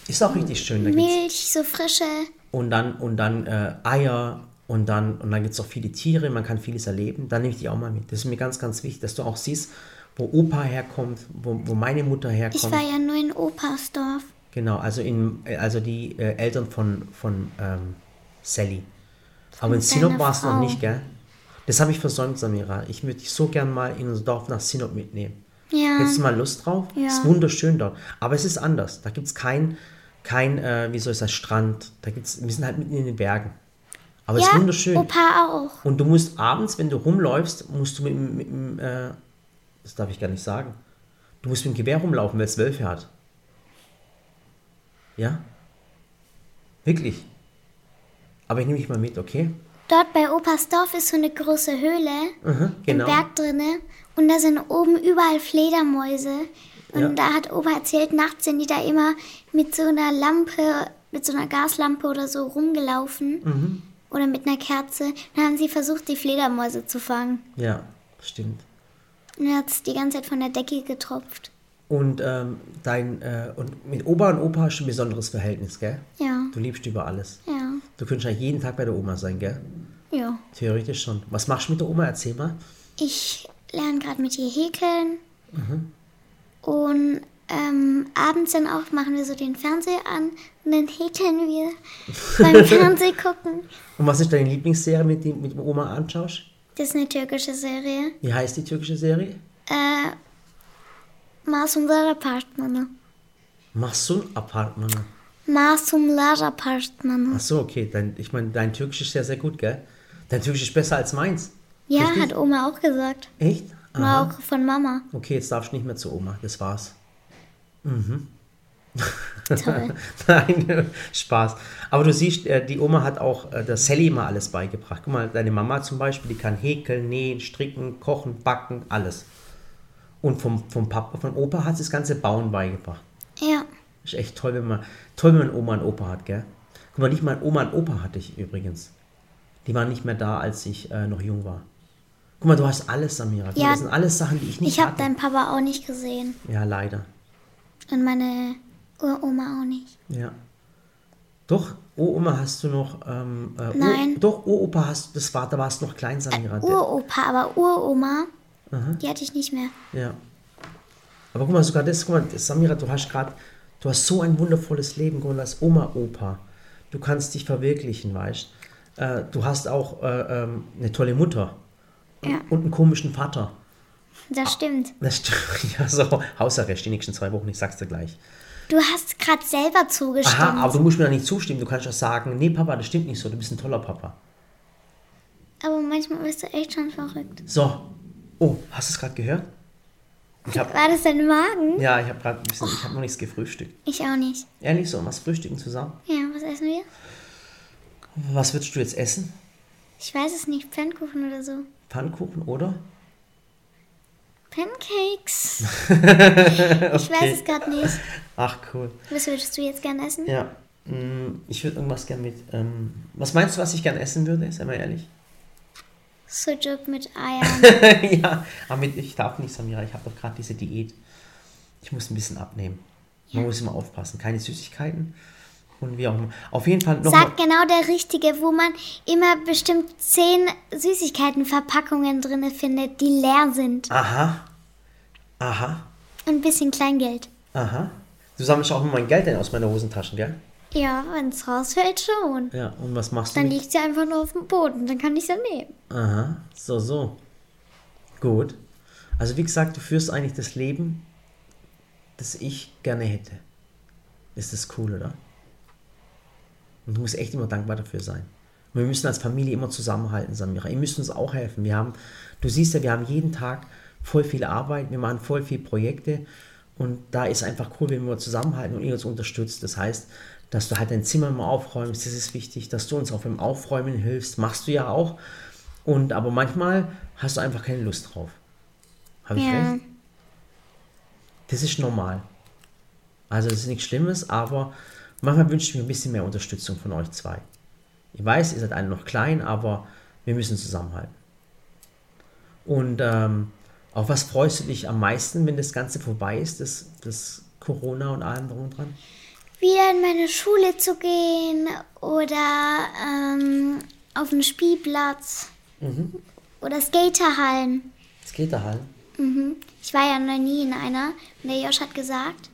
Speaker 1: Ist auch richtig schön. Da
Speaker 2: Milch, so frische.
Speaker 1: und dann, und dann äh, Eier und dann, und dann gibt es auch viele Tiere, man kann vieles erleben. Da nehme ich die auch mal mit. Das ist mir ganz, ganz wichtig, dass du auch siehst, wo Opa herkommt, wo, wo meine Mutter herkommt.
Speaker 2: Ich war ja nur in Opas Dorf.
Speaker 1: Genau, also, in, also die äh, Eltern von, von ähm, Sally. Aber in Sinop warst du noch nicht, gell? Das habe ich versäumt, Samira. Ich würde dich so gern mal in unser Dorf nach Sinop mitnehmen.
Speaker 2: Ja.
Speaker 1: Hättest du mal Lust drauf?
Speaker 2: Ja.
Speaker 1: Ist wunderschön dort. Aber es ist anders. Da gibt es kein, kein äh, wie soll ich sagen, Strand. Da gibt's, wir sind halt mitten in den Bergen. Aber es ist
Speaker 2: Ja,
Speaker 1: wunderschön.
Speaker 2: Opa auch.
Speaker 1: Und du musst abends, wenn du rumläufst, musst du mit, dem- mit, dem, äh, das darf ich gar nicht sagen, du musst mit dem Gewehr rumlaufen, weil es Wölfe hat. Ja? Wirklich. Aber ich nehme dich mal mit, okay?
Speaker 2: Dort bei Opas Dorf ist so eine große Höhle
Speaker 1: Mhm, genau.
Speaker 2: im Berg drinne und da sind oben überall Fledermäuse. Und
Speaker 1: Ja.
Speaker 2: da hat Opa erzählt, nachts sind die da immer mit so einer Lampe, mit so einer Gaslampe oder so rumgelaufen.
Speaker 1: Mhm.
Speaker 2: Oder mit einer Kerze. Dann haben sie versucht, die Fledermäuse zu fangen.
Speaker 1: Ja, stimmt.
Speaker 2: Und dann hat es die ganze Zeit von der Decke getropft.
Speaker 1: Und, ähm, dein, äh, und mit Opa und Opa hast du ein besonderes Verhältnis, gell?
Speaker 2: Ja,
Speaker 1: Du liebst über alles.
Speaker 2: ja,
Speaker 1: Du könntest eigentlich jeden Tag bei der Oma sein, gell?
Speaker 2: ja.
Speaker 1: Theoretisch schon. Was machst du mit der Oma? Erzähl mal.
Speaker 2: Ich lerne gerade mit ihr häkeln. Und ähm, abends dann auch machen wir so den Fernseher an und dann häkeln wir beim Fernseh gucken.
Speaker 1: Und was ist deine Lieblingsserie, mit die mit der Oma anschaust?
Speaker 2: Das ist eine türkische Serie.
Speaker 1: Wie heißt die türkische Serie?
Speaker 2: Äh, Masumlar Apartmanı.
Speaker 1: Mahsun Apartment.
Speaker 2: Masumlar Apartmanı.
Speaker 1: Ach so, okay. Dein, ich meine, dein Türkisch ist ja sehr gut, gell? Dein Türkisch ist besser als meins.
Speaker 2: Ja,
Speaker 1: Richtig?
Speaker 2: hat Oma auch gesagt.
Speaker 1: Echt?
Speaker 2: Und
Speaker 1: Aha.
Speaker 2: auch von Mama.
Speaker 1: Okay, jetzt darfst du nicht mehr zu Oma. Das war's.
Speaker 2: Toll.
Speaker 1: Nein, Spaß. Aber du siehst, äh, die Oma hat auch äh, der Sally immer alles beigebracht. Guck mal, deine Mama zum Beispiel, die kann häkeln, nähen, stricken, kochen, backen, alles. Und vom, vom Papa, vom Opa hat sie das ganze Bauen beigebracht.
Speaker 2: Ja.
Speaker 1: Ist echt toll, wenn man, toll, wenn man Oma und Opa hat, gell? Guck mal, nicht mal Oma und Opa hatte ich übrigens. Die waren nicht mehr da, als ich äh, noch jung war. Guck mal, du hast alles, Samira.
Speaker 2: Ja.
Speaker 1: das sind alles Sachen, die ich nicht
Speaker 2: Ich habe deinen Papa auch nicht gesehen.
Speaker 1: Ja, leider.
Speaker 2: Und meine Uroma auch nicht.
Speaker 1: Ja. Doch, O-Oma hast du noch. Ähm, äh,
Speaker 2: Nein.
Speaker 1: O, doch, O-Opa hast du. Das war, da warst du noch klein, Samira. Der-
Speaker 2: Uropa, aber Uroma, die hatte ich nicht mehr.
Speaker 1: Ja. Aber guck mal, sogar das, guck mal, Samira, du hast gerade, du hast so ein wundervolles Leben, guck mal, als Oma, Opa. Du kannst dich verwirklichen, weißt äh, Du hast auch äh, ähm, eine tolle Mutter.
Speaker 2: Ja.
Speaker 1: Und einen komischen Vater.
Speaker 2: Das stimmt.
Speaker 1: Das stimmt. Ja, so, Hausarrest die nächsten zwei Wochen, ich sag's dir gleich.
Speaker 2: Du hast gerade selber zugestimmt.
Speaker 1: Aha, aber du musst mir da nicht zustimmen. Du kannst auch sagen, nee, Papa, das stimmt nicht so, du bist ein toller Papa.
Speaker 2: aber manchmal bist du echt schon verrückt.
Speaker 1: So. Oh, hast du es gerade gehört? Ich hab,
Speaker 2: War das dein Magen?
Speaker 1: ja, ich habe gerade ein bisschen, ich habe noch nichts gefrühstückt.
Speaker 2: Ich auch nicht.
Speaker 1: Ehrlich so, was frühstücken zusammen?
Speaker 2: Ja, was essen wir?
Speaker 1: Was würdest du jetzt essen?
Speaker 2: Ich weiß es nicht. Pfannkuchen oder so.
Speaker 1: Pfannkuchen oder?
Speaker 2: Pancakes. Ich weiß es gerade nicht.
Speaker 1: Ach, cool.
Speaker 2: Was würdest du jetzt gerne essen?
Speaker 1: Ja, mm, ich würde irgendwas gern mit. Ähm, was meinst du, was ich gern essen würde? Sei mal ehrlich.
Speaker 2: Sujuk mit Eiern.
Speaker 1: ja, aber mit, ich darf nicht, Samira. Ich habe doch gerade diese Diät. Ich muss ein bisschen abnehmen. Man muss immer aufpassen. Keine Süßigkeiten. Und wie auch immer. Auf jeden Fall nochmal.
Speaker 2: Sag genau der Richtige, wo man immer bestimmt zehn Süßigkeitenverpackungen drinne findet, die leer sind.
Speaker 1: Aha. Aha.
Speaker 2: Und ein bisschen Kleingeld.
Speaker 1: Aha. Du sammelst auch immer mein Geld denn aus meiner Hosentaschen, gell?
Speaker 2: Ja, wenn es rausfällt schon.
Speaker 1: Ja, und was machst du
Speaker 2: Dann liegt sie einfach nur auf dem Boden. Dann kann ich sie nehmen.
Speaker 1: Aha, so, so. Gut. Also wie gesagt, du führst eigentlich das Leben, das ich gerne hätte. Ist das cool, oder? Und du musst echt immer dankbar dafür sein. Und wir müssen als Familie immer zusammenhalten, Samira. Ihr müsst uns auch helfen. Wir haben, du siehst ja, wir haben jeden Tag voll viel Arbeit, wir machen voll viel Projekte und da ist einfach cool, wenn wir zusammenhalten und ihr uns unterstützt. Das heißt, dass du halt dein Zimmer immer aufräumst, das ist wichtig, dass du uns auch beim Aufräumen hilfst, machst du ja auch. Und aber manchmal hast du einfach keine Lust drauf. Habe ich
Speaker 2: Ja.
Speaker 1: recht? Das ist normal. Also das ist nichts Schlimmes, aber manchmal wünsche ich mir ein bisschen mehr Unterstützung von euch zwei. Ich weiß, ihr seid alle noch klein, aber wir müssen zusammenhalten. Und ähm, auf was freust du dich am meisten, wenn das Ganze vorbei ist, das, das Corona und allem drum und dran?
Speaker 2: Wieder in meine Schule zu gehen oder ähm, auf den Spielplatz oder Skaterhallen.
Speaker 1: Skaterhallen?
Speaker 2: Mhm. Ich war ja noch nie in einer. Und der Josh hat gesagt,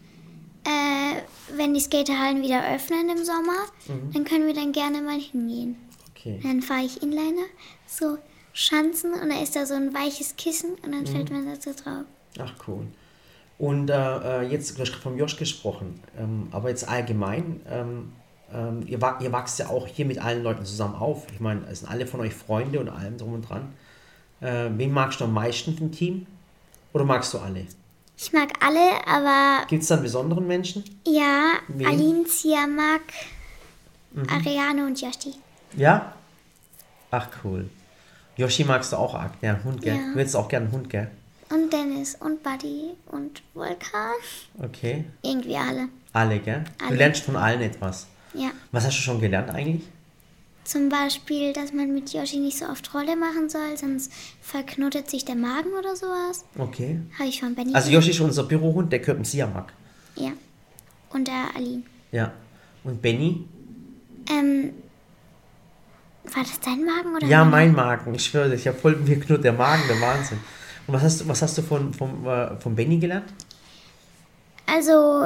Speaker 2: äh, wenn die Skaterhallen wieder öffnen im Sommer, dann können wir dann gerne mal hingehen.
Speaker 1: Okay.
Speaker 2: Dann fahre ich Inliner, so Schanzen und da ist da so ein weiches Kissen und dann fällt man da so drauf.
Speaker 1: Ach cool. Und äh, äh, jetzt, du hast vom Josh gesprochen, ähm, aber jetzt allgemein, ähm, ähm, ihr, ihr wachst ja auch hier mit allen Leuten zusammen auf. Ich meine, es sind alle von euch Freunde und allem drum und dran. Äh, wen magst du am meisten im Team? Oder magst du alle?
Speaker 2: Ich mag alle, aber
Speaker 1: Gibt es da einen besonderen Menschen?
Speaker 2: ja,
Speaker 1: Wen?
Speaker 2: Aline, Siamak,
Speaker 1: Mhm.
Speaker 2: Ariane und Yoshi.
Speaker 1: Ja? Ach, cool. Yoshi magst du auch arg. Ja, Hund, gell?
Speaker 2: Ja.
Speaker 1: Du hättest auch gerne einen Hund, gell?
Speaker 2: Und Dennis und Buddy und Vulkan.
Speaker 1: Okay.
Speaker 2: Irgendwie alle.
Speaker 1: Alle, gell? Du
Speaker 2: Alle.
Speaker 1: lernst von allen etwas.
Speaker 2: Ja.
Speaker 1: Was hast du schon gelernt eigentlich?
Speaker 2: Zum Beispiel, dass man mit Yoshi nicht so oft Rolle machen soll, sonst verknotet sich der Magen oder sowas.
Speaker 1: Okay.
Speaker 2: Habe ich von Benny.
Speaker 1: Also Yoshi ist unser Bürohund, der gehört im Siamak.
Speaker 2: Ja. Und der Aline.
Speaker 1: Ja. Und Benny?
Speaker 2: Ähm, war das dein Magen oder
Speaker 1: Ja, mein Magen. Ich schwöre, ich habe voll mir knurrt der Magen, der Wahnsinn. Und was hast du, was hast du von, von, äh, von Benny gelernt?
Speaker 2: Also,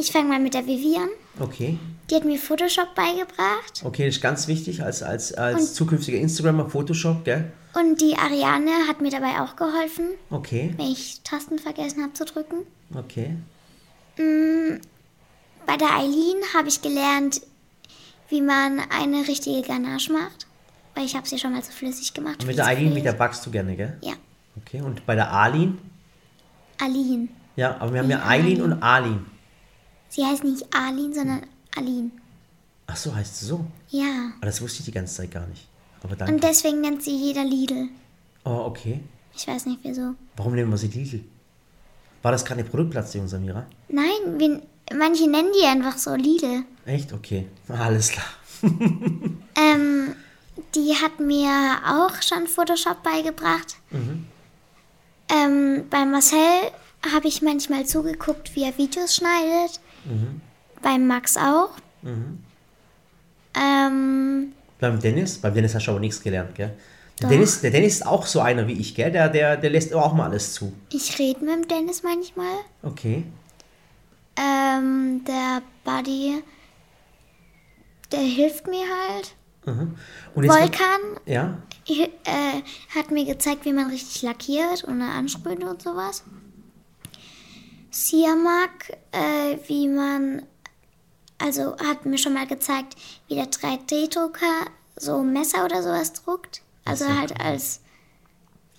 Speaker 2: ich fange mal mit der Vivi an.
Speaker 1: Okay.
Speaker 2: Die hat mir Photoshop beigebracht.
Speaker 1: Okay, das ist ganz wichtig als, als, als zukünftiger Instagrammer, Photoshop, gell?
Speaker 2: Und die Ariane hat mir dabei auch geholfen,
Speaker 1: Okay,
Speaker 2: wenn ich Tasten vergessen habe zu drücken.
Speaker 1: okay.
Speaker 2: Bei der Eileen habe ich gelernt, wie man eine richtige Ganache macht. Weil ich habe sie schon mal so flüssig gemacht.
Speaker 1: Und mit der Eileen, mit der backst du gerne, gell?
Speaker 2: Ja,
Speaker 1: Okay, und bei der Arlene?
Speaker 2: Aline.
Speaker 1: Ja, aber wir haben ja Eileen und Arlene.
Speaker 2: Sie heißt nicht Aline, sondern Aline.
Speaker 1: Ach so, heißt sie so?
Speaker 2: Ja.
Speaker 1: Aber das wusste ich die ganze Zeit gar nicht. Aber
Speaker 2: Und
Speaker 1: danke.
Speaker 2: deswegen nennt sie jeder Lidl.
Speaker 1: Oh, okay.
Speaker 2: Ich weiß nicht wieso.
Speaker 1: Warum nennen wir sie Lidl? War das gerade eine Produktplatzierung, Samira?
Speaker 2: Nein, wir, manche nennen die einfach so Lidl.
Speaker 1: Echt? Okay. Alles klar.
Speaker 2: Ähm, die hat mir auch schon Photoshop beigebracht. Ähm, bei Marcel habe ich manchmal zugeguckt, wie er Videos schneidet. Beim Max auch. Ähm,
Speaker 1: Beim Dennis? Beim Dennis hast du aber nichts gelernt, gell? Der. Dennis, der Dennis ist auch so einer wie ich, gell? Der, der, der lässt auch mal alles zu.
Speaker 2: ich rede mit dem Dennis manchmal.
Speaker 1: Okay.
Speaker 2: Ähm, der Buddy, der hilft mir halt.
Speaker 1: Mhm. Und
Speaker 2: Volkan
Speaker 1: Ja?
Speaker 2: äh, hat mir gezeigt, wie man richtig lackiert ohne ansprühen und sowas. Siamak, äh, wie man, also hat mir schon mal gezeigt, wie der 3D-Drucker so Messer oder sowas druckt. Also
Speaker 1: ja
Speaker 2: halt als,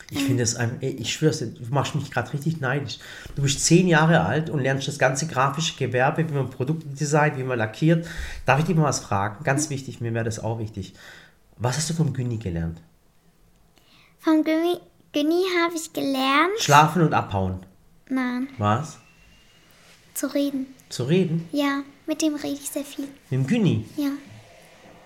Speaker 1: Ich finde das, ein- ey, ich schwör's dir, du machst mich gerade richtig neidisch. Du bist zehn Jahre alt und lernst das ganze grafische Gewerbe, wie man Produkte designt, wie man lackiert. Darf ich dich mal was fragen? Ganz wichtig, mir wäre das auch wichtig. Was hast du vom Günni gelernt?
Speaker 2: vom Günni, Günni habe ich gelernt,
Speaker 1: Schlafen und abhauen.
Speaker 2: nein,
Speaker 1: Was?
Speaker 2: Zu reden.
Speaker 1: Zu reden?
Speaker 2: Ja, mit dem rede ich sehr viel.
Speaker 1: Mit dem Günni?
Speaker 2: Ja,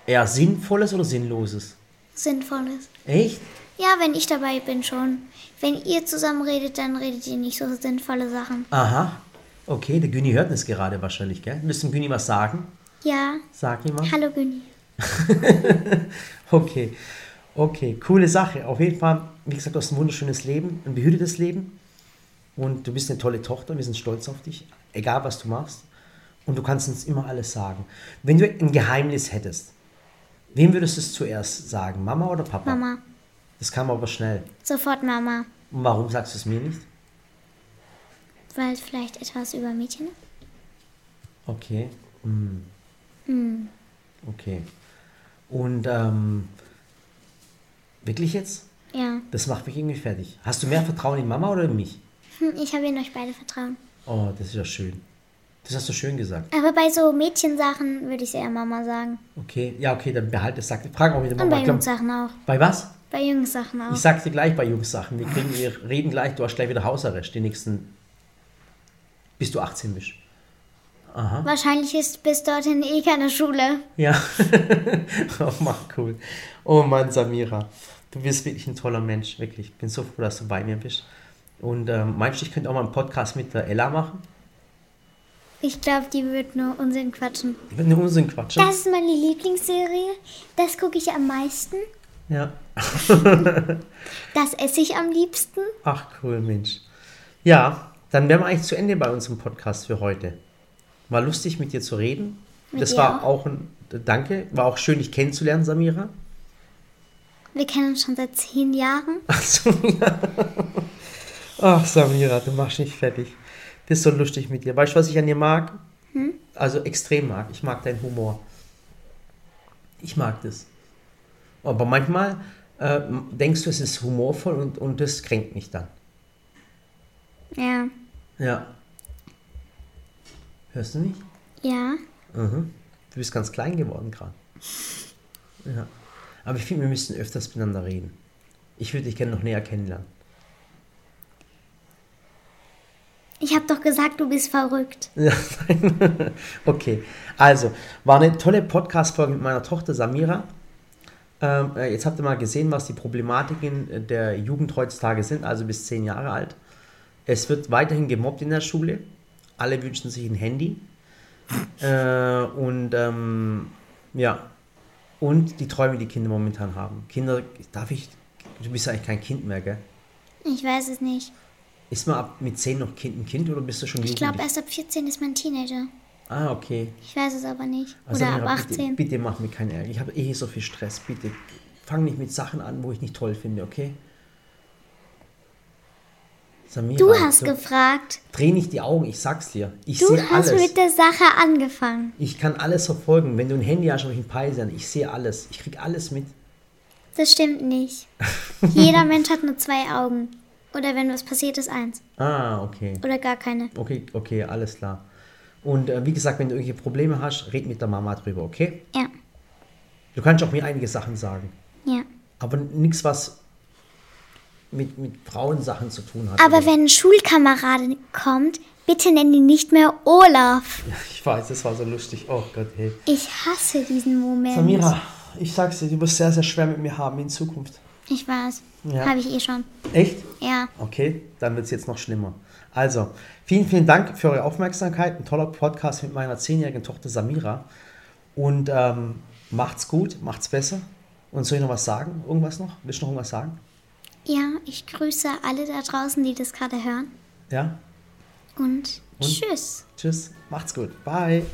Speaker 1: Eher Sinnvolles oder Sinnloses?
Speaker 2: Sinnvolles.
Speaker 1: Echt?
Speaker 2: Ja, wenn ich dabei bin schon. Wenn ihr zusammen redet, dann redet ihr nicht so sinnvolle Sachen.
Speaker 1: Aha. Okay, der Günni hört das gerade wahrscheinlich, gell? Dem Günni was sagen?
Speaker 2: Ja,
Speaker 1: Sag ihm mal.
Speaker 2: hallo Günni.
Speaker 1: Okay, okay, coole Sache. Auf jeden Fall, wie gesagt, du hast ein wunderschönes Leben, ein behütetes Leben. Und du bist eine tolle Tochter, wir sind stolz auf dich, egal was du machst. Und du kannst uns immer alles sagen. Wenn du ein Geheimnis hättest, wem würdest du es zuerst sagen? Mama oder Papa?
Speaker 2: Mama.
Speaker 1: Das kam aber schnell.
Speaker 2: Sofort Mama.
Speaker 1: Und warum sagst du es mir nicht?
Speaker 2: Weil es vielleicht etwas über Mädchen.
Speaker 1: Okay. Hm. Okay. Und ähm, wirklich jetzt?
Speaker 2: Ja.
Speaker 1: Das macht mich irgendwie fertig. Hast du mehr Vertrauen in Mama oder in mich?
Speaker 2: Hm, Ich habe ihnen euch beide vertrauen.
Speaker 1: Oh, das ist ja schön. Das hast du schön gesagt.
Speaker 2: Aber bei so Mädchensachen würde ich eher Mama sagen.
Speaker 1: Okay, ja, okay, dann behalte es. Frag auch wieder
Speaker 2: Und
Speaker 1: Mama.
Speaker 2: bei
Speaker 1: Ich glaub,
Speaker 2: Jungs-Sachen auch.
Speaker 1: bei was?
Speaker 2: Bei Jungs-Sachen auch.
Speaker 1: Ich sag dir gleich bei Jungs-Sachen. Wir, kriegen, wir reden gleich, du hast gleich wieder Hausarrest, die nächsten, bis du 18 bist.
Speaker 2: Wahrscheinlich ist bis dorthin eh keine Schule.
Speaker 1: Ja. oh Mann, cool. Oh Mann, Samira. Du bist wirklich ein toller Mensch, wirklich. Ich bin so froh, dass du bei mir bist. Und ähm, meinst du, ich könnte auch mal einen Podcast mit der Ella machen?
Speaker 2: Ich glaube, die wird nur Unsinn quatschen.
Speaker 1: Ich würde nur Unsinn quatschen.
Speaker 2: Das ist meine Lieblingsserie. Das gucke ich am meisten.
Speaker 1: Ja.
Speaker 2: Das esse ich am liebsten.
Speaker 1: Ach, cool, Mensch. Ja, dann wären wir eigentlich zu Ende bei unserem Podcast für heute. War lustig, mit dir zu reden.
Speaker 2: Mit
Speaker 1: das war
Speaker 2: auch.
Speaker 1: auch ein Danke. War auch schön, dich kennenzulernen, Samira.
Speaker 2: Wir kennen uns schon seit zehn Jahren.
Speaker 1: Ach so, ja. Ach, Samira, du machst mich fertig. Das ist so lustig mit dir. Weißt du, was ich an dir mag? Also extrem mag. Ich mag deinen Humor. Ich mag das. Aber manchmal äh, denkst du, es ist humorvoll und, und das kränkt mich dann.
Speaker 2: Ja.
Speaker 1: Ja. Hörst du nicht?
Speaker 2: Ja.
Speaker 1: Mhm. Du bist ganz klein geworden gerade. Ja. Aber ich finde, wir müssen öfters miteinander reden. Ich würde dich gerne noch näher kennenlernen.
Speaker 2: Ich habe doch gesagt, du bist verrückt.
Speaker 1: Okay. Also, war eine tolle Podcast-Folge mit meiner Tochter Samira. Ähm, äh, jetzt habt ihr mal gesehen, was die Problematiken der Jugend heutzutage sind, also bis zehn Jahre alt. Es wird weiterhin gemobbt in der Schule. Alle wünschen sich ein Handy. Äh, und ähm, ja, und die Träume, die Kinder momentan haben. Kinder, darf ich, du bist ja eigentlich kein Kind mehr, gell?
Speaker 2: Ich weiß es nicht.
Speaker 1: Ist man ab mit 10 noch kind, ein Kind oder bist du schon
Speaker 2: Ich glaube, erst ab 14 ist man Teenager.
Speaker 1: Ah, okay.
Speaker 2: Ich weiß es aber nicht.
Speaker 1: Also
Speaker 2: Oder ab
Speaker 1: Samira,
Speaker 2: 18.
Speaker 1: Bitte, bitte mach mir keinen Ärger. Ich habe eh so viel Stress. Bitte fang nicht mit Sachen an, wo ich nicht toll finde, okay? Samira,
Speaker 2: Du hast
Speaker 1: so,
Speaker 2: gefragt.
Speaker 1: dreh nicht die Augen, ich sag's dir. Ich
Speaker 2: Du hast
Speaker 1: alles.
Speaker 2: mit der Sache angefangen.
Speaker 1: Ich kann alles verfolgen. Wenn du ein Handy hast, habe ich ein Peisern. Ich sehe alles. Ich krieg alles mit.
Speaker 2: Das stimmt nicht. Jeder Mensch hat nur zwei Augen. Oder wenn was passiert ist, eins.
Speaker 1: Ah, okay.
Speaker 2: Oder gar keine.
Speaker 1: Okay, okay, alles klar. Und äh, wie gesagt, wenn du irgendwelche Probleme hast, red mit der Mama drüber, okay?
Speaker 2: Ja.
Speaker 1: Du kannst auch mir einige Sachen sagen.
Speaker 2: Ja.
Speaker 1: Aber nichts, was mit, mit Frauensachen zu tun hat.
Speaker 2: Aber
Speaker 1: oder-
Speaker 2: wenn ein Schulkamerade kommt, bitte nenn ihn nicht mehr Olaf.
Speaker 1: Ich weiß, das war so lustig. Oh Gott, hey.
Speaker 2: Ich hasse diesen Moment.
Speaker 1: Samira, ich sag's dir, du wirst sehr, sehr schwer mit mir haben in Zukunft.
Speaker 2: Ich weiß.
Speaker 1: Ja.
Speaker 2: Habe ich eh schon.
Speaker 1: Echt?
Speaker 2: Ja.
Speaker 1: Okay, dann wird es jetzt noch schlimmer. Also, vielen, vielen Dank für eure Aufmerksamkeit. Ein toller Podcast mit meiner zehnjährigen Tochter Samira. Und ähm, macht's gut, macht's besser. Und soll ich noch was sagen? Irgendwas noch? Willst du noch irgendwas sagen?
Speaker 2: Ja, ich grüße alle da draußen, die das gerade hören.
Speaker 1: Ja?
Speaker 2: Und, tschüss.
Speaker 1: Tschüss, macht's gut. Bye.